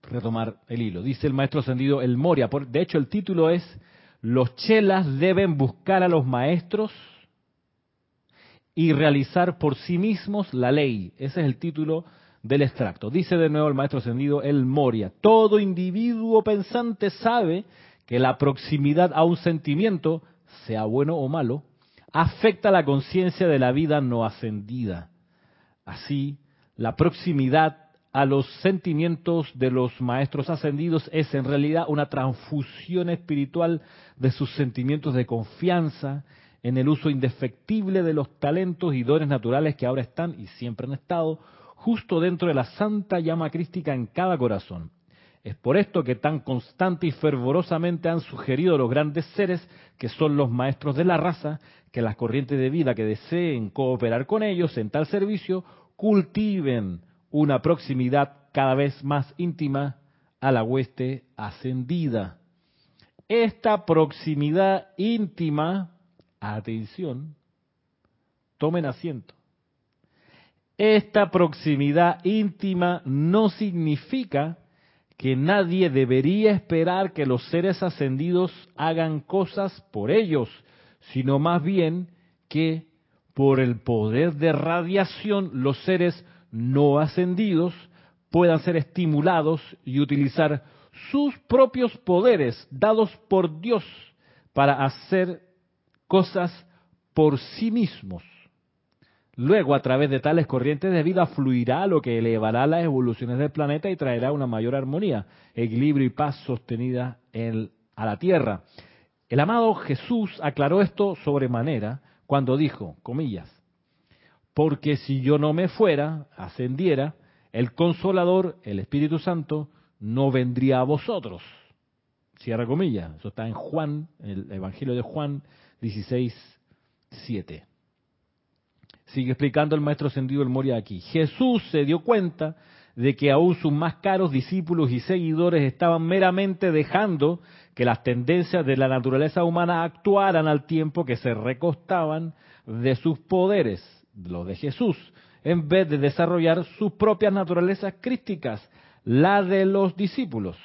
retomar el hilo. Dice el maestro ascendido El Moria. de hecho, el título es Los chelas deben buscar a los maestros y realizar por sí mismos la ley. Ese es el título del extracto. Dice de nuevo el maestro ascendido El Moria. Todo individuo pensante sabe que la proximidad a un sentimiento, sea bueno o malo, afecta la conciencia de la vida no ascendida. Así, la proximidad a los sentimientos de los maestros ascendidos es en realidad una transfusión espiritual de sus sentimientos de confianza en el uso indefectible de los talentos y dones naturales que ahora están y siempre han estado justo dentro de la santa llama crística en cada corazón. Es por esto que tan constante y fervorosamente han sugerido los grandes seres, que son los maestros de la raza, que las corrientes de vida que deseen cooperar con ellos en tal servicio cultiven una proximidad cada vez más íntima a la hueste ascendida. Esta proximidad íntima, atención, tomen asiento. Esta proximidad íntima no significa que nadie debería esperar que los seres ascendidos hagan cosas por ellos, sino más bien que por el poder de radiación los seres no ascendidos puedan ser estimulados y utilizar sus propios poderes dados por Dios para hacer cosas por sí mismos. Luego, a través de tales corrientes de vida, fluirá lo que elevará las evoluciones del planeta y traerá una mayor armonía, equilibrio y paz sostenida en, a la Tierra. El amado Jesús aclaró esto sobremanera cuando dijo, comillas, porque si yo no me fuera, ascendiera, el consolador, el Espíritu Santo, no vendría a vosotros. Cierra comillas. Eso está en Juan, en el Evangelio de Juan 16, 7. Sigue explicando el maestro ascendido el Moria aquí. Jesús se dio cuenta de que aún sus más caros discípulos y seguidores estaban meramente dejando que las tendencias de la naturaleza humana actuaran al tiempo que se recostaban de sus poderes lo de Jesús, en vez de desarrollar sus propias naturalezas crísticas, la de los discípulos.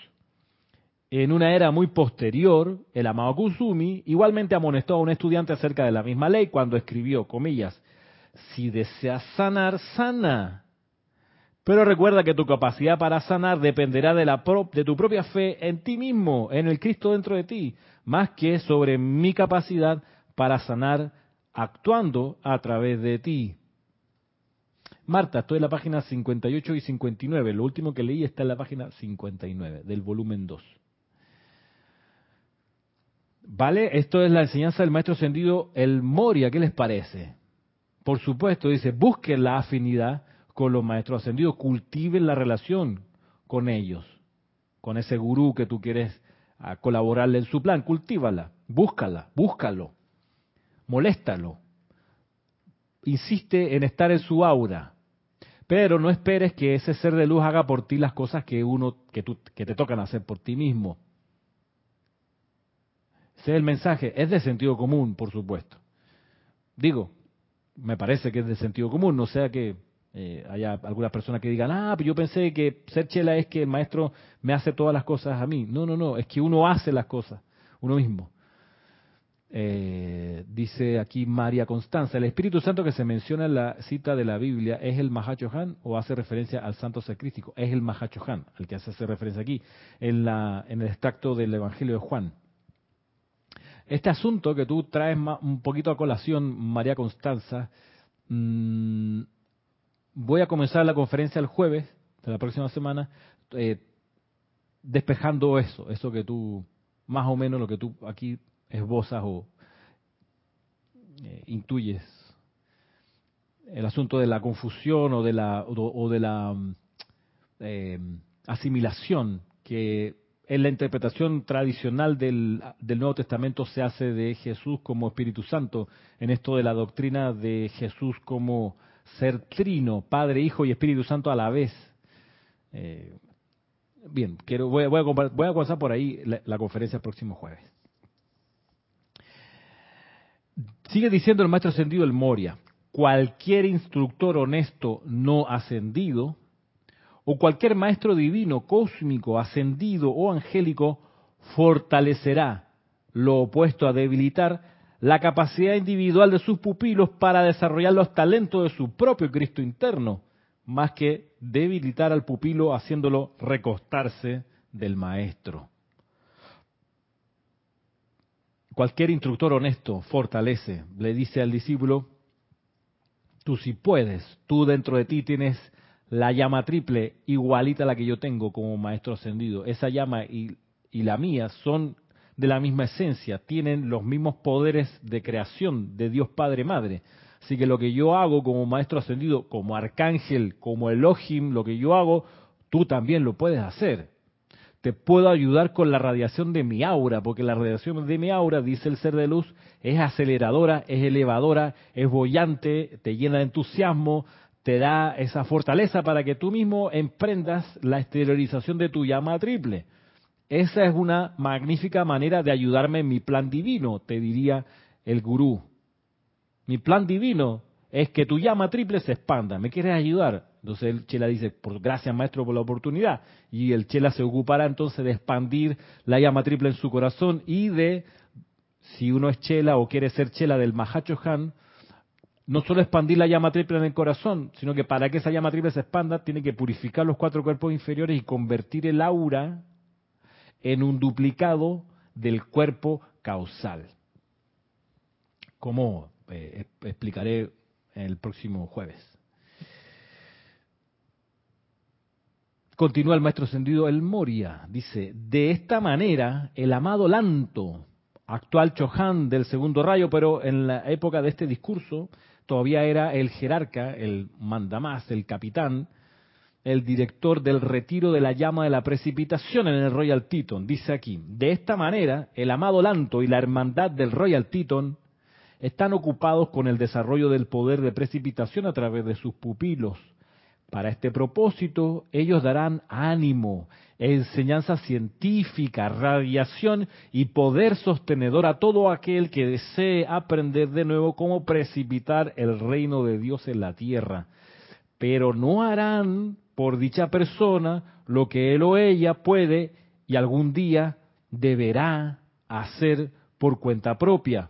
En una era muy posterior, el amado Kusumi igualmente amonestó a un estudiante acerca de la misma ley cuando escribió, comillas, si deseas sanar, sana. Pero recuerda que tu capacidad para sanar dependerá de, la de tu propia fe en ti mismo, en el Cristo dentro de ti, más que sobre mi capacidad para sanar actuando a través de ti. Marta, estoy en la página 58 y 59. Lo último que leí está en la página 59 del volumen 2. ¿Vale? Esto es la enseñanza del maestro ascendido El Moria. ¿Qué les parece? Por supuesto, dice, busquen la afinidad con los maestros ascendidos, cultiven la relación con ellos, con ese gurú que tú quieres ah, colaborarle en su plan, cultívala, búscala, búscalo moléstalo. Insiste en estar en su aura. Pero no esperes que ese ser de luz haga por ti las cosas que uno que, tú, que te tocan hacer por ti mismo. Ese es el mensaje. Es de sentido común, por supuesto. Digo, me parece que es de sentido común, no sea que Eh, haya algunas personas que digan, ah, pero yo pensé que ser chela es que el maestro me hace todas las cosas a mí. No, no, no, es que uno hace las cosas, uno mismo. Eh, dice aquí María Constanza, el Espíritu Santo que se menciona en la cita de la Biblia es el Mahachohan o hace referencia al Santo Sacrístico, es el Mahachohan, al que hace referencia aquí, en, la, en el extracto del Evangelio de Juan. Este asunto que tú traes un poquito a colación, María Constanza, mmm, voy a comenzar la conferencia el jueves de la próxima semana eh, despejando eso, eso que tú, más o menos lo que tú aquí esbozas o eh, intuyes. El asunto de la confusión o de la, de la eh, asimilación que en la interpretación tradicional del, Nuevo Testamento se hace de Jesús como Espíritu Santo, en esto de la doctrina de Jesús como ser trino, Padre, Hijo y Espíritu Santo a la vez. Eh, bien, quiero, voy, voy, a, voy a comenzar por ahí la, conferencia el próximo jueves. Sigue diciendo el maestro ascendido el Moria, cualquier instructor honesto no ascendido, o cualquier maestro divino, cósmico, ascendido o angélico, fortalecerá lo opuesto a debilitar la capacidad individual de sus pupilos para desarrollar los talentos de su propio Cristo interno, más que debilitar al pupilo haciéndolo recostarse del maestro. Cualquier instructor honesto fortalece, le dice al discípulo, tú si puedes, tú dentro de ti tienes la llama triple igualita a la que yo tengo como maestro ascendido. Esa llama y, y la mía son de la misma esencia, tienen los mismos poderes de creación de Dios Padre Madre. Así que lo que yo hago como maestro ascendido, como arcángel, como Elohim, lo que yo hago, tú también lo puedes hacer. Te puedo ayudar con la radiación de mi aura, porque la radiación de mi aura, dice el ser de luz, es aceleradora, es elevadora, es bollante, te llena de entusiasmo, te da esa fortaleza para que tú mismo emprendas la exteriorización de tu llama triple. Esa es una magnífica manera de ayudarme en mi plan divino, te diría el gurú. Mi plan divino es que tu llama triple se expanda. ¿Me quieres ayudar? Entonces el Chela dice, por gracias maestro por la oportunidad. Y el Chela se ocupará entonces de expandir la llama triple en su corazón y de, si uno es Chela o quiere ser Chela del Mahacho Han, no solo expandir la llama triple en el corazón, sino que para que esa llama triple se expanda, tiene que purificar los cuatro cuerpos inferiores y convertir el aura en un duplicado del cuerpo causal. Como eh, explicaré el próximo jueves. Continúa el maestro ascendido El Moria. Dice, de esta manera, el amado Lanto, actual Chohan del segundo rayo, pero en la época de este discurso, todavía era el jerarca, el mandamás, el capitán, el director del retiro de la llama de la precipitación en el Royal Teton. Dice aquí, de esta manera, el amado Lanto y la hermandad del Royal Teton están ocupados con el desarrollo del poder de precipitación a través de sus pupilos. Para este propósito, ellos darán ánimo, enseñanza científica, radiación y poder sostenedor a todo aquel que desee aprender de nuevo cómo precipitar el reino de Dios en la tierra. Pero no harán por dicha persona lo que él o ella puede y algún día deberá hacer por cuenta propia.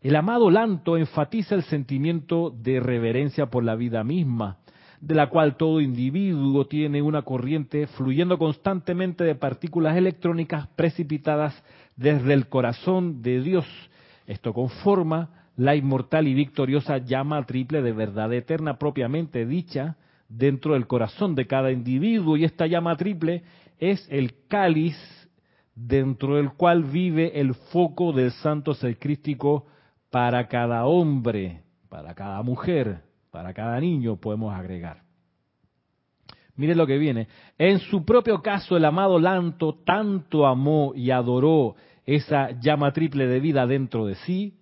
El amado Lanto enfatiza el sentimiento de reverencia por la vida misma, de la cual todo individuo tiene una corriente fluyendo constantemente de partículas electrónicas precipitadas desde el corazón de Dios. Esto conforma la inmortal y victoriosa llama triple de verdad eterna propiamente dicha, dentro del corazón de cada individuo y esta llama triple es el cáliz dentro del cual vive el foco del santo ser crístico para cada hombre, para cada mujer, para cada niño podemos agregar. Mire lo que viene. En su propio caso, el amado Lanto tanto amó y adoró esa llama triple de vida dentro de sí,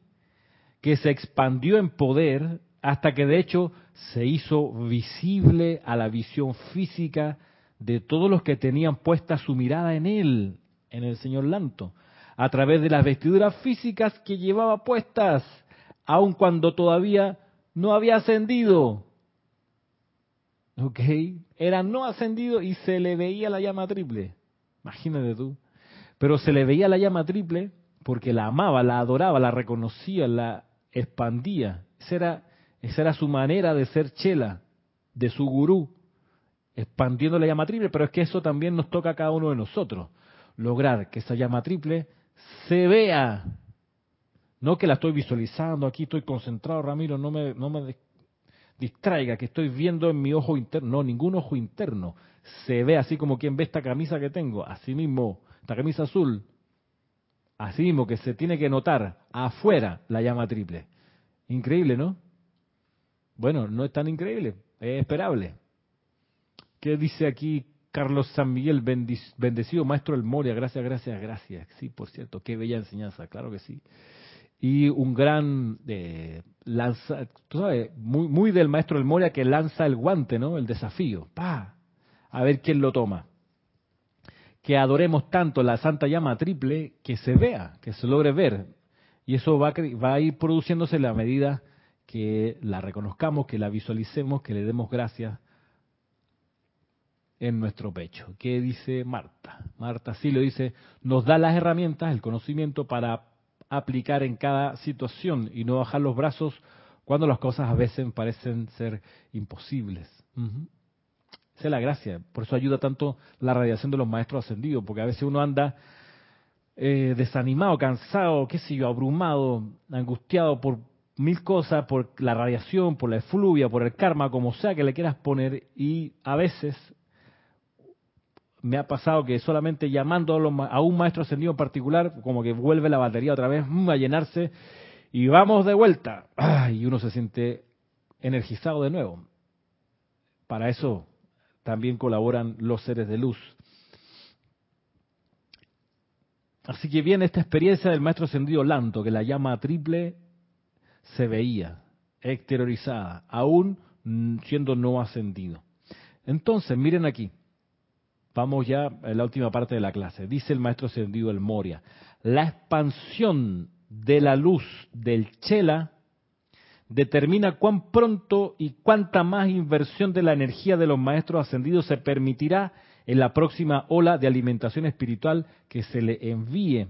que se expandió en poder hasta que de hecho se hizo visible a la visión física de todos los que tenían puesta su mirada en él, en el señor Lanto, a través de las vestiduras físicas que llevaba puestas, aun cuando todavía no había ascendido. ¿ok? Era no ascendido y se le veía la llama triple. Imagínate tú. Pero se le veía la llama triple porque la amaba, la adoraba, la reconocía, la expandía. Esa era, esa era su manera de ser chela, de su gurú, expandiendo la llama triple, pero es que eso también nos toca a cada uno de nosotros, lograr que esa llama triple se vea. No que la estoy visualizando, aquí estoy concentrado, Ramiro, no me, no me distraiga, que estoy viendo en mi ojo interno. No, ningún ojo interno. Se ve así como quien ve esta camisa que tengo, así mismo, esta camisa azul, así mismo que se tiene que notar afuera la llama triple. Increíble, ¿no? Bueno, no es tan increíble, es esperable. ¿Qué dice aquí Carlos San Miguel, bendecido maestro El Moria? Gracias, gracias, gracias. Sí, por cierto, qué bella enseñanza, claro que sí y un gran eh, lanza, tú sabes, muy, muy del maestro del Moria que lanza el guante, ¿no? El desafío, pa, a ver quién lo toma. Que adoremos tanto la santa llama triple que se vea, que se logre ver. Y eso va, va a ir produciéndose a la medida que la reconozcamos, que la visualicemos, que le demos gracias en nuestro pecho. ¿Qué dice Marta? Marta sí lo dice, nos da las herramientas, el conocimiento para aplicar en cada situación y no bajar los brazos cuando las cosas a veces parecen ser imposibles. Esa es la gracia. Por eso ayuda tanto la radiación de los maestros ascendidos, porque a veces uno anda eh, desanimado, cansado, qué sé yo, abrumado, angustiado por mil cosas, por la radiación, por la efluvia, por el karma, como sea que le quieras poner, y a veces me ha pasado que solamente llamando a, un maestro ascendido en particular, como que vuelve la batería otra vez mm, a llenarse y vamos de vuelta. y uno se siente energizado de nuevo. Para eso también colaboran los seres de luz. Así que viene esta experiencia del maestro ascendido Lanto, que la llama triple se veía, exteriorizada, aún siendo no ascendido. Entonces, miren aquí, Vamos ya a la última parte de la clase. Dice el maestro ascendido El Moria, la expansión de la luz del Chela determina cuán pronto y cuánta más inversión de la energía de los maestros ascendidos se permitirá en la próxima ola de alimentación espiritual que se le envíe.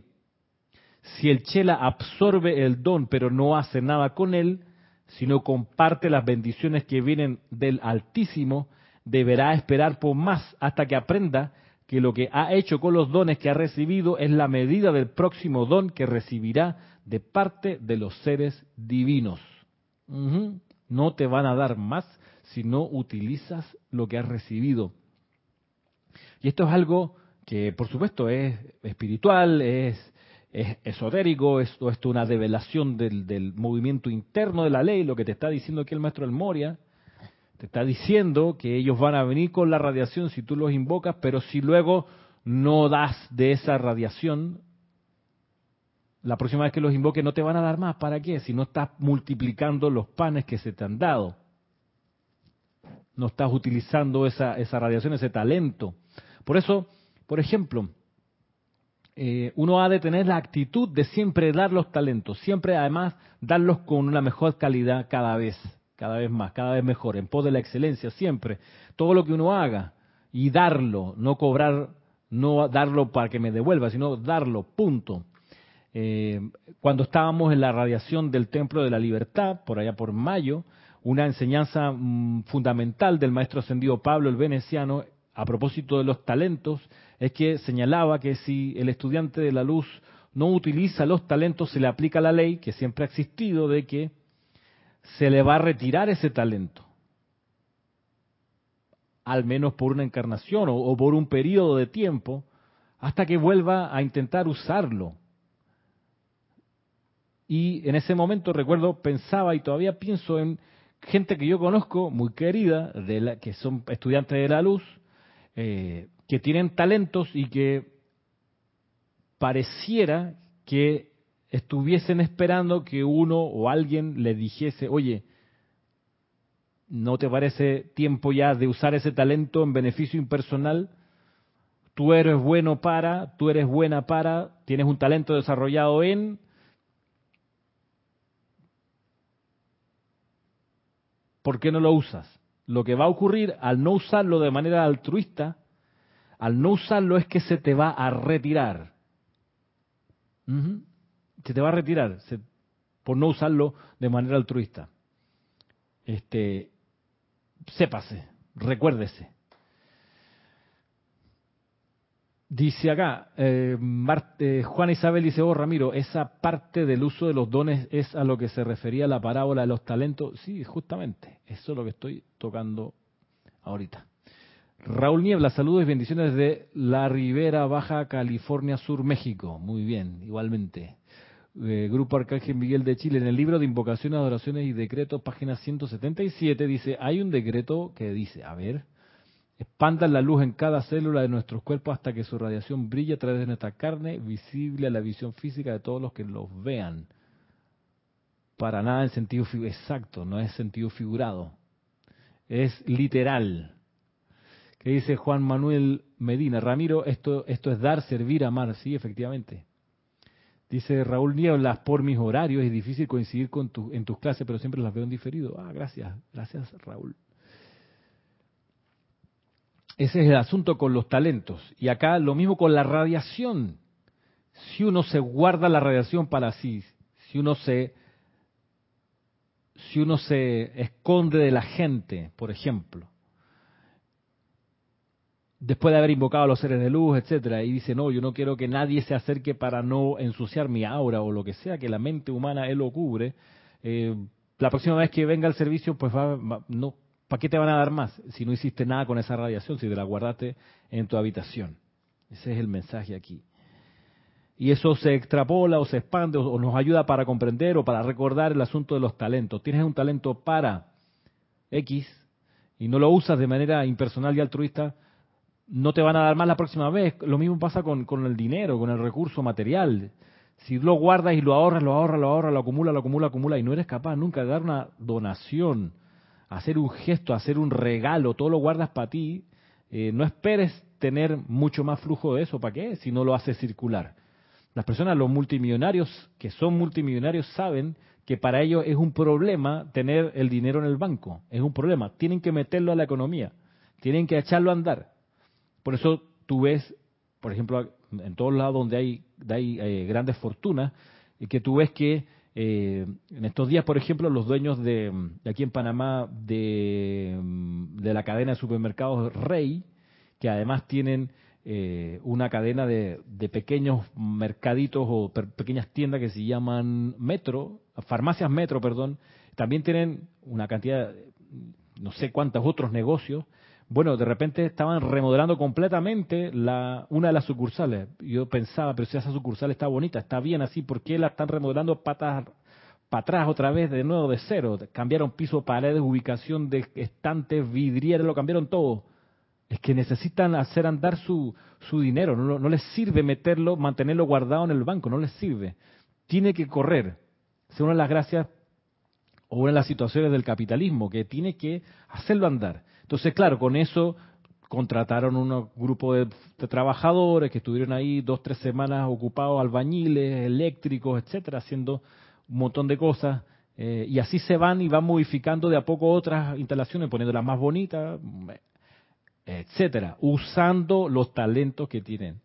Si el Chela absorbe el don pero no hace nada con él, sino comparte las bendiciones que vienen del Altísimo, deberá esperar por más hasta que aprenda que lo que ha hecho con los dones que ha recibido es la medida del próximo don que recibirá de parte de los seres divinos. No te van a dar más si no utilizas lo que has recibido. Y esto es algo que, por supuesto, es espiritual, es, esotérico, esto es una develación del, del, movimiento interno de la ley, lo que te está diciendo aquí el maestro El Moria, te está diciendo que ellos van a venir con la radiación si tú los invocas, pero si luego no das de esa radiación, la próxima vez que los invoques no te van a dar más. ¿Para qué? Si no estás multiplicando los panes que se te han dado. No estás utilizando esa, radiación, ese talento. Por eso, por ejemplo, eh, uno ha de tener la actitud de siempre dar los talentos, siempre además darlos con una mejor calidad cada vez cada vez más, cada vez mejor, en pos de la excelencia siempre. Todo lo que uno haga y darlo, no cobrar, no darlo para que me devuelva, sino darlo, punto. Eh, cuando estábamos en la radiación del Templo de la Libertad, por allá por mayo, una enseñanza mm, fundamental del maestro ascendido Pablo el Veneciano, a propósito de los talentos, es que señalaba que si el estudiante de la luz no utiliza los talentos, se le aplica la ley que siempre ha existido de que se le va a retirar ese talento. Al menos por una encarnación o, por un periodo de tiempo, hasta que vuelva a intentar usarlo. Y en ese momento recuerdo, pensaba y todavía pienso en gente que yo conozco, muy querida, de la, que son estudiantes de la luz, eh, que tienen talentos y que pareciera que estuviesen esperando que uno o alguien le dijese, oye, ¿no te parece tiempo ya de usar ese talento en beneficio impersonal? Tú eres bueno para, tú eres buena para, tienes un talento desarrollado en... ¿Por qué no lo usas? Lo que va a ocurrir al no usarlo de manera altruista, al no usarlo es que se te va a retirar. Se te va a retirar por no usarlo de manera altruista. Este, sépase, recuérdese. Dice acá, eh, eh, Juan Isabel dice, oh Ramiro, esa parte del uso de los dones es a lo que se refería la parábola de los talentos. Sí, justamente, eso es lo que estoy tocando ahorita. Raúl Niebla, saludos y bendiciones de La Ribera, Baja California Sur, México. Muy bien, igualmente. Grupo Arcángel Miguel de Chile, en el libro de invocaciones, adoraciones y decretos, página 177, dice, hay un decreto que dice, a ver, Expandan la luz en cada célula de nuestros cuerpos hasta que su radiación brille a través de nuestra carne, visible a la visión física de todos los que los vean. Para nada en sentido exacto, no es sentido figurado. Es literal. ¿Qué dice Juan Manuel Medina? Ramiro, esto, esto es dar, servir, amar. Sí, efectivamente. Dice Raúl Nieblas, por mis horarios es difícil coincidir con tu, en tus clases, pero siempre las veo en diferido. Ah, gracias, gracias Raúl. Ese es el asunto con los talentos. Y acá lo mismo con la radiación. Si uno se guarda la radiación para sí, si uno se si uno se esconde de la gente, por ejemplo, después de haber invocado a los seres de luz, etcétera, y dice, no, yo no quiero que nadie se acerque para no ensuciar mi aura o lo que sea, que la mente humana él lo cubre, eh, la próxima vez que venga al servicio, pues va, no, ¿para qué te van a dar más si no hiciste nada con esa radiación, si te la guardaste en tu habitación? Ese es el mensaje aquí. Y eso se extrapola o se expande o, nos ayuda para comprender o para recordar el asunto de los talentos. Tienes un talento para X y no lo usas de manera impersonal y altruista, no te van a dar más la próxima vez. Lo mismo pasa con, el dinero, con el recurso material. Si lo guardas y lo ahorras, lo ahorras, lo ahorras, lo acumula, lo acumula, acumula y no eres capaz nunca de dar una donación, hacer un gesto, hacer un regalo, todo lo guardas para ti, eh, no esperes tener mucho más flujo de eso, ¿para qué? Si no lo haces circular. Las personas, los multimillonarios, que son multimillonarios, saben que para ellos es un problema tener el dinero en el banco, es un problema, tienen que meterlo a la economía, tienen que echarlo a andar. Por eso tú ves, por ejemplo, en todos lados donde hay, eh, grandes fortunas, y que tú ves que eh, en estos días, por ejemplo, los dueños de, aquí en Panamá de, la cadena de supermercados Rey, que además tienen eh, una cadena de, de, pequeños mercaditos o pequeñas tiendas que se llaman Metro, farmacias Metro, perdón, también tienen una cantidad, no sé cuántos otros negocios. Bueno, de repente estaban remodelando completamente la, una de las sucursales. Yo pensaba, pero si esa sucursal está bonita, está bien así, ¿por qué la están remodelando patas para atrás otra vez de nuevo de cero? Cambiaron piso, paredes, ubicación de estantes, vidrieras, lo cambiaron todo. Es que necesitan hacer andar su, su dinero, no, no les sirve meterlo, mantenerlo guardado en el banco, no les sirve. Tiene que correr. Es una de las gracias o una de las situaciones del capitalismo, que tiene que hacerlo andar. Entonces, claro, con eso contrataron un grupo de, trabajadores que estuvieron ahí dos, tres semanas ocupados, albañiles, eléctricos, etcétera, haciendo un montón de cosas. Eh, y así se van y van modificando de a poco otras instalaciones, poniéndolas más bonitas, etcétera, usando los talentos que tienen.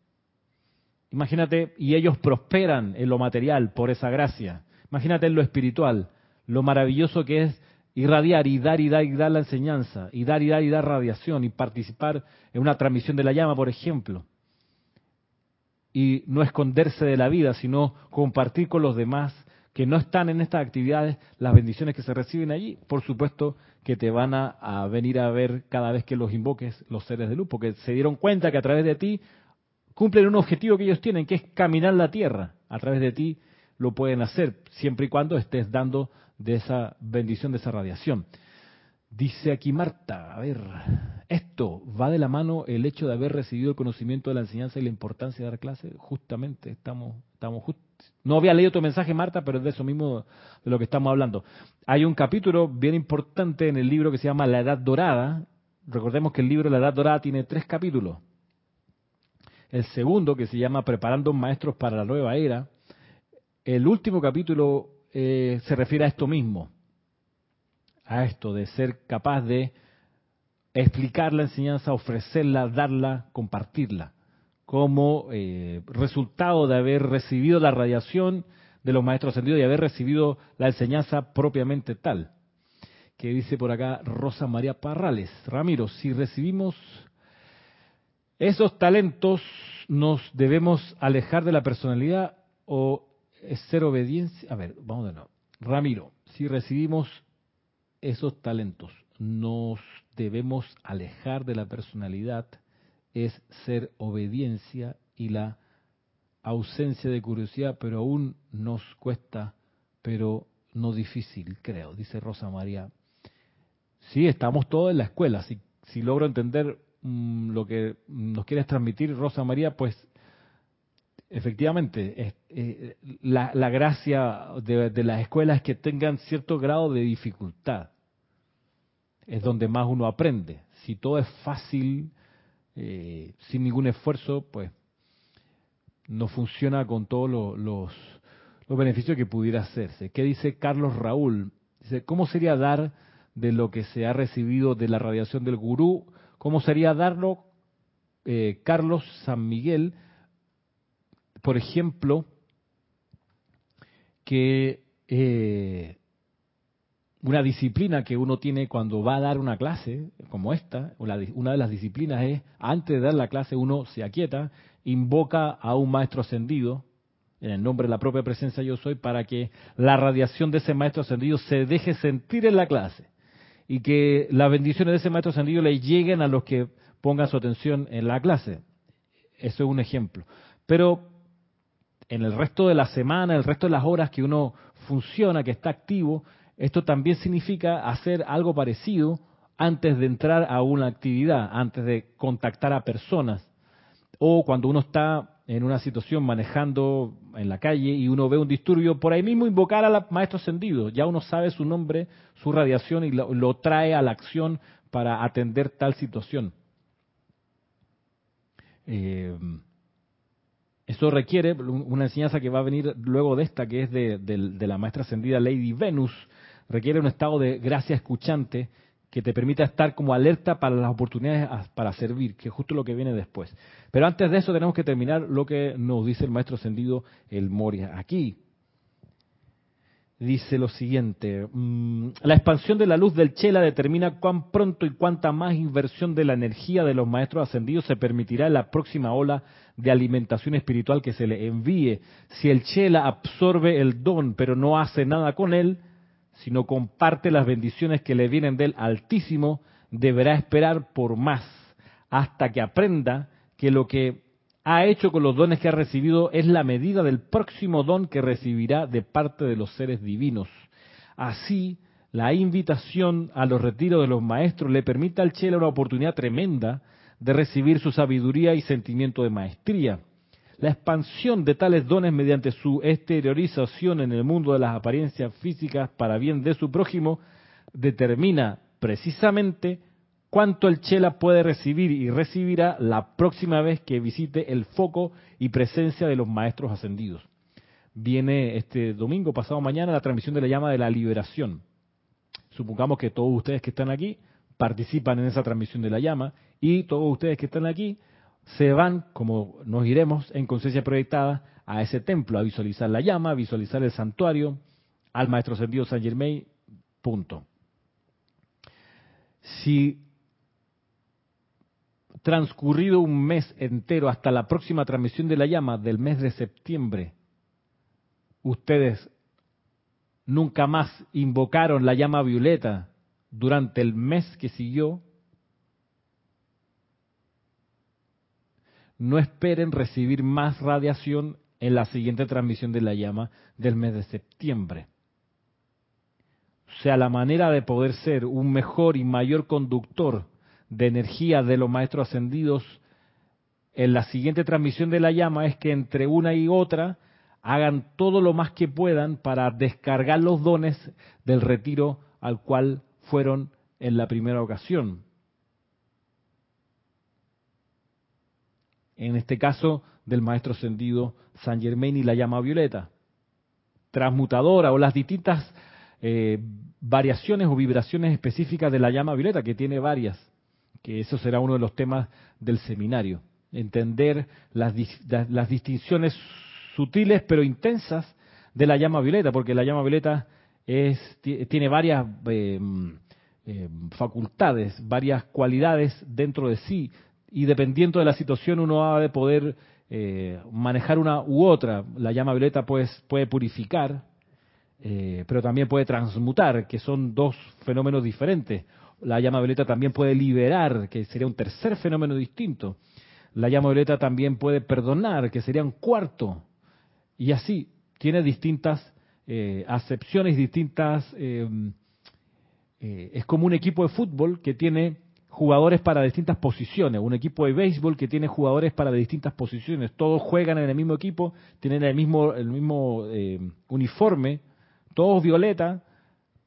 Imagínate, y ellos prosperan en lo material por esa gracia. Imagínate en lo espiritual, lo maravilloso que es irradiar y dar y dar y dar la enseñanza, y dar y dar y dar radiación, y participar en una transmisión de la llama, por ejemplo. Y no esconderse de la vida, sino compartir con los demás que no están en estas actividades las bendiciones que se reciben allí. Por supuesto que te van a, venir a ver cada vez que los invoques los seres de luz, porque se dieron cuenta que a través de ti cumplen un objetivo que ellos tienen, que es caminar la tierra. A través de ti lo pueden hacer, siempre y cuando estés dando de esa bendición, de esa radiación. Dice aquí Marta, a ver, esto va de la mano el hecho de haber recibido el conocimiento de la enseñanza y la importancia de dar clase. Justamente, estamos, estamos no había leído tu mensaje, Marta, pero es de eso mismo de lo que estamos hablando. Hay un capítulo bien importante en el libro que se llama La Edad Dorada. Recordemos que el libro La Edad Dorada tiene tres capítulos. El segundo, que se llama Preparando Maestros para la Nueva Era. El último capítulo eh, se refiere a esto mismo, a esto de ser capaz de explicar la enseñanza, ofrecerla, darla, compartirla, como eh, resultado de haber recibido la radiación de los maestros ascendidos y haber recibido la enseñanza propiamente tal. Que dice por acá Rosa María Parrales, Ramiro, si recibimos esos talentos, nos debemos alejar de la personalidad o ser obediencia. A ver, vamos de nuevo. Ramiro, si recibimos esos talentos, nos debemos alejar de la personalidad, es ser obediencia y la ausencia de curiosidad, pero aún nos cuesta, pero no difícil, creo, dice Rosa María. Sí, estamos todos en la escuela. Si, si logro entender mm, lo que nos quieres transmitir, Rosa María, pues efectivamente, eh, la, gracia de, de las escuelas es que tengan cierto grado de dificultad. Es donde más uno aprende. Si todo es fácil, eh, sin ningún esfuerzo, pues no funciona con todos los, los, beneficios que pudiera hacerse. ¿Qué dice Carlos Raúl? Dice, ¿cómo sería dar de lo que se ha recibido de la radiación del gurú? ¿Cómo sería darlo, eh, Carlos San Miguel? Por ejemplo, que eh, una disciplina que uno tiene cuando va a dar una clase como esta, una de las disciplinas es, antes de dar la clase uno se aquieta, invoca a un maestro ascendido, en el nombre de la propia presencia yo soy, para que la radiación de ese maestro ascendido se deje sentir en la clase y que las bendiciones de ese maestro ascendido le lleguen a los que pongan su atención en la clase. Eso es un ejemplo. Pero en el resto de la semana, el resto de las horas que uno funciona, que está activo, esto también significa hacer algo parecido antes de entrar a una actividad, antes de contactar a personas. O cuando uno está en una situación manejando en la calle y uno ve un disturbio, por ahí mismo invocar al maestro ascendido. Ya uno sabe su nombre, su radiación y lo, trae a la acción para atender tal situación. Eh, eso requiere una enseñanza que va a venir luego de esta, que es de, de la maestra ascendida Lady Venus, requiere un estado de gracia escuchante que te permita estar como alerta para las oportunidades para servir, que es justo lo que viene después. Pero antes de eso tenemos que terminar lo que nos dice el maestro ascendido, el Moria. Aquí dice lo siguiente, mm, la expansión de la luz del Chela determina cuán pronto y cuánta más inversión de la energía de los maestros ascendidos se permitirá en la próxima ola de alimentación espiritual que se le envíe. Si el Chela absorbe el don pero no hace nada con él, sino comparte las bendiciones que le vienen del Altísimo, deberá esperar por más, hasta que aprenda que lo que ha hecho con los dones que ha recibido es la medida del próximo don que recibirá de parte de los seres divinos. Así, la invitación a los retiros de los maestros le permite al Chela una oportunidad tremenda de recibir su sabiduría y sentimiento de maestría. La expansión de tales dones mediante su exteriorización en el mundo de las apariencias físicas para bien de su prójimo determina precisamente cuánto el Chela puede recibir y recibirá la próxima vez que visite el foco y presencia de los maestros ascendidos. Viene este domingo, pasado mañana, la transmisión de la llama de la liberación. Supongamos que todos ustedes que están aquí participan en esa transmisión de la llama y todos ustedes que están aquí se van, como nos iremos en conciencia proyectada, a ese templo, a visualizar la llama, a visualizar el santuario, al Maestro Ascendido San Germain, punto. Si transcurrido un mes entero hasta la próxima transmisión de la llama del mes de septiembre, ustedes nunca más invocaron la llama violeta durante el mes que siguió, no esperen recibir más radiación en la siguiente transmisión de la llama del mes de septiembre. O sea, la manera de poder ser un mejor y mayor conductor de energía de los maestros ascendidos en la siguiente transmisión de la llama es que entre una y otra hagan todo lo más que puedan para descargar los dones del retiro al cual fueron en la primera ocasión. en este caso del maestro ascendido San Germain y la llama violeta, transmutadora o las distintas eh, variaciones o vibraciones específicas de la llama violeta, que tiene varias. Que eso será uno de los temas del seminario. Entender las, las distinciones sutiles pero intensas de la llama violeta, porque la llama violeta es, tiene varias eh, eh, facultades, varias cualidades dentro de sí, y dependiendo de la situación uno ha de poder eh, manejar una u otra. La llama violeta pues, puede purificar, pero también puede transmutar, que son dos fenómenos diferentes. La llama violeta también puede liberar, que sería un tercer fenómeno distinto. La llama violeta también puede perdonar, que sería un cuarto. Y así, tiene distintas eh, acepciones, distintas... Eh, eh, es como un equipo de fútbol que tiene jugadores para distintas posiciones, un equipo de béisbol que tiene jugadores para distintas posiciones, todos juegan en el mismo equipo, tienen el mismo, el mismo uniforme, todos violeta,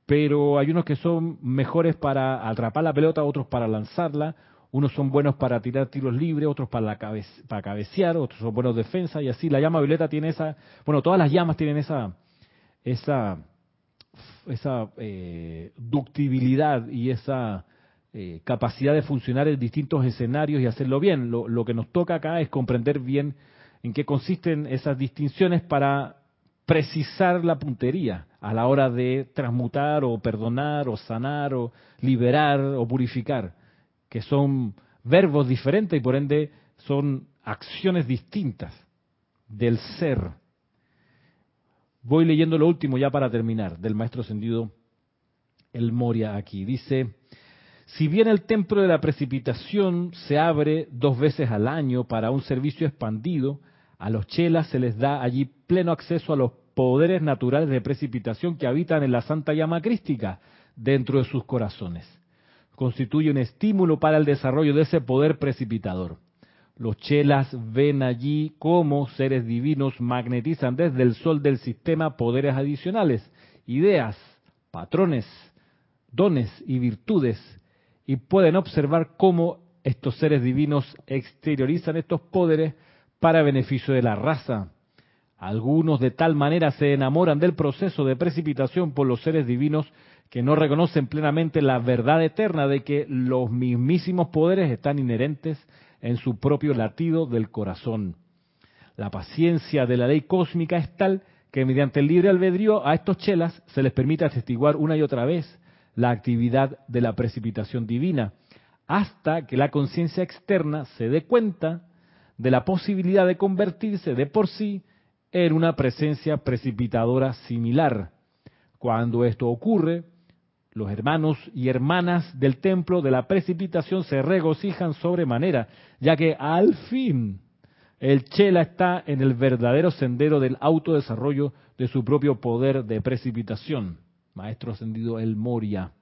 pero hay unos que son mejores para atrapar la pelota, otros para lanzarla, unos son buenos para tirar tiros libres, otros para, la para cabecear, otros son buenos defensa y así. La llama violeta tiene esa, bueno, todas las llamas tienen esa, esa, esa eh, ductibilidad y esa eh, capacidad de funcionar en distintos escenarios y hacerlo bien. Lo que nos toca acá es comprender bien en qué consisten esas distinciones para precisar la puntería a la hora de transmutar o perdonar o sanar o liberar o purificar que son verbos diferentes y por ende son acciones distintas del ser. Voy leyendo lo último ya para terminar, del maestro ascendido El Moria aquí. Dice, si bien el templo de la precipitación se abre dos veces al año para un servicio expandido, a los chelas se les da allí pleno acceso a los poderes naturales de precipitación que habitan en la santa llama crística dentro de sus corazones constituye un estímulo para el desarrollo de ese poder precipitador. Los chelas ven allí cómo seres divinos magnetizan desde el sol del sistema poderes adicionales, ideas, patrones, dones y virtudes, y pueden observar cómo estos seres divinos exteriorizan estos poderes para beneficio de la raza. Algunos de tal manera se enamoran del proceso de precipitación por los seres divinos que no reconocen plenamente la verdad eterna de que los mismísimos poderes están inherentes en su propio latido del corazón. La paciencia de la ley cósmica es tal que mediante el libre albedrío a estos chelas se les permite atestiguar una y otra vez la actividad de la precipitación divina, hasta que la conciencia externa se dé cuenta de la posibilidad de convertirse de por sí en una presencia precipitadora similar. Cuando esto ocurre, los hermanos y hermanas del templo de la precipitación se regocijan sobremanera, ya que al fin el Chela está en el verdadero sendero del autodesarrollo de su propio poder de precipitación. Maestro ascendido El Moria.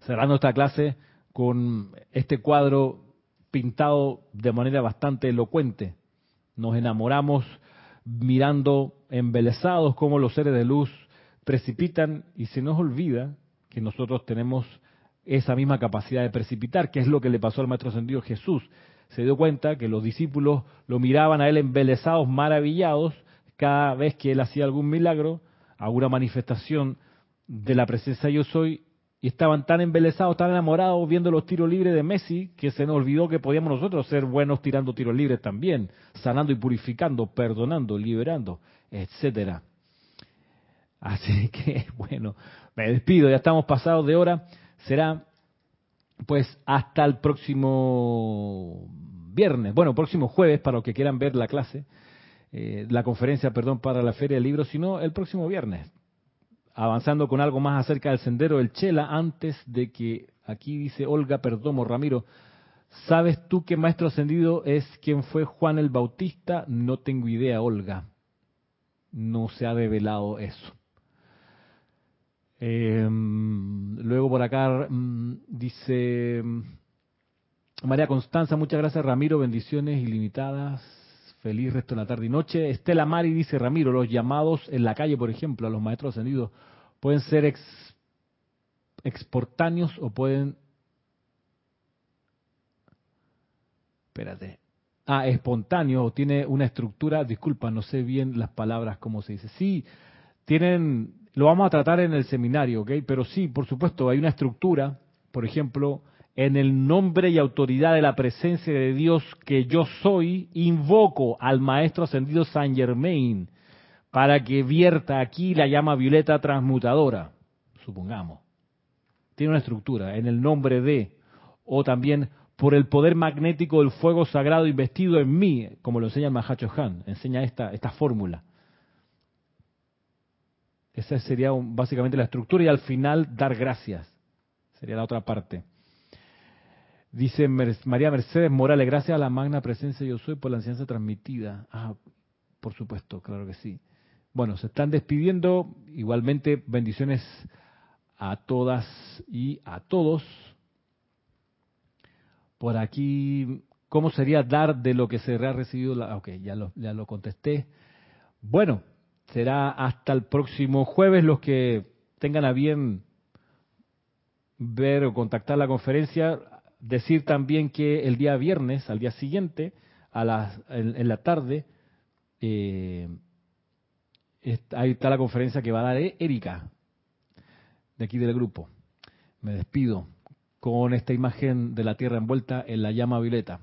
Cerrando esta clase con este cuadro pintado de manera bastante elocuente. Nos enamoramos mirando embelesados como los seres de luz precipitan y se nos olvida que nosotros tenemos esa misma capacidad de precipitar, que es lo que le pasó al Maestro Ascendido Jesús. Se dio cuenta que los discípulos lo miraban a él embelesados, maravillados, cada vez que él hacía algún milagro, alguna manifestación de la presencia yo soy, y estaban tan embelesados, tan enamorados viendo los tiros libres de Messi, que se nos olvidó que podíamos nosotros ser buenos tirando tiros libres también, sanando y purificando, perdonando, liberando, etcétera. Así que, bueno, me despido, ya estamos pasados de hora. Será, pues, hasta el próximo viernes, bueno, próximo jueves, para los que quieran ver la clase, eh, la conferencia, perdón, para la Feria del Libro, sino el próximo viernes, avanzando con algo más acerca del sendero del Chela, antes de que, aquí dice Olga Perdomo Ramiro, ¿sabes tú qué maestro ascendido es quien fue Juan el Bautista? No tengo idea, Olga. No se ha develado eso. Eh, luego por acá mm, dice María Constanza, muchas gracias Ramiro, bendiciones ilimitadas, feliz resto de la tarde y noche. Estela Mari dice Ramiro, los llamados en la calle, por ejemplo, a los maestros ascendidos, pueden ser ex, exportáneos o pueden... Espérate. Ah, espontáneo o tiene una estructura, disculpa, no sé bien las palabras, cómo se dice. Sí, tienen lo vamos a tratar en el seminario, ¿ok? Pero sí, por supuesto, hay una estructura, por ejemplo, en el nombre y autoridad de la presencia de Dios que yo soy, invoco al Maestro Ascendido Saint Germain para que vierta aquí la llama violeta transmutadora, supongamos. Tiene una estructura, en el nombre de, o también por el poder magnético del fuego sagrado investido en mí, como lo enseña el Mahacho Han, enseña esta, esta fórmula. Esa sería básicamente la estructura y al final dar gracias. Sería la otra parte. Dice María Mercedes Morales, gracias a la magna presencia yo soy por la enseñanza transmitida. Ah, por supuesto, claro que sí. Bueno, se están despidiendo. Igualmente, bendiciones a todas y a todos. Por aquí, ¿cómo sería dar de lo que se ha recibido? La, ok, ya lo, ya lo contesté. Bueno, será hasta el próximo jueves los que tengan a bien ver o contactar la conferencia. Decir también que el día viernes, al día siguiente, a las, en, la tarde, eh, ahí está la conferencia que va a dar Erika, de aquí del grupo. Me despido con esta imagen de la Tierra envuelta en la llama violeta.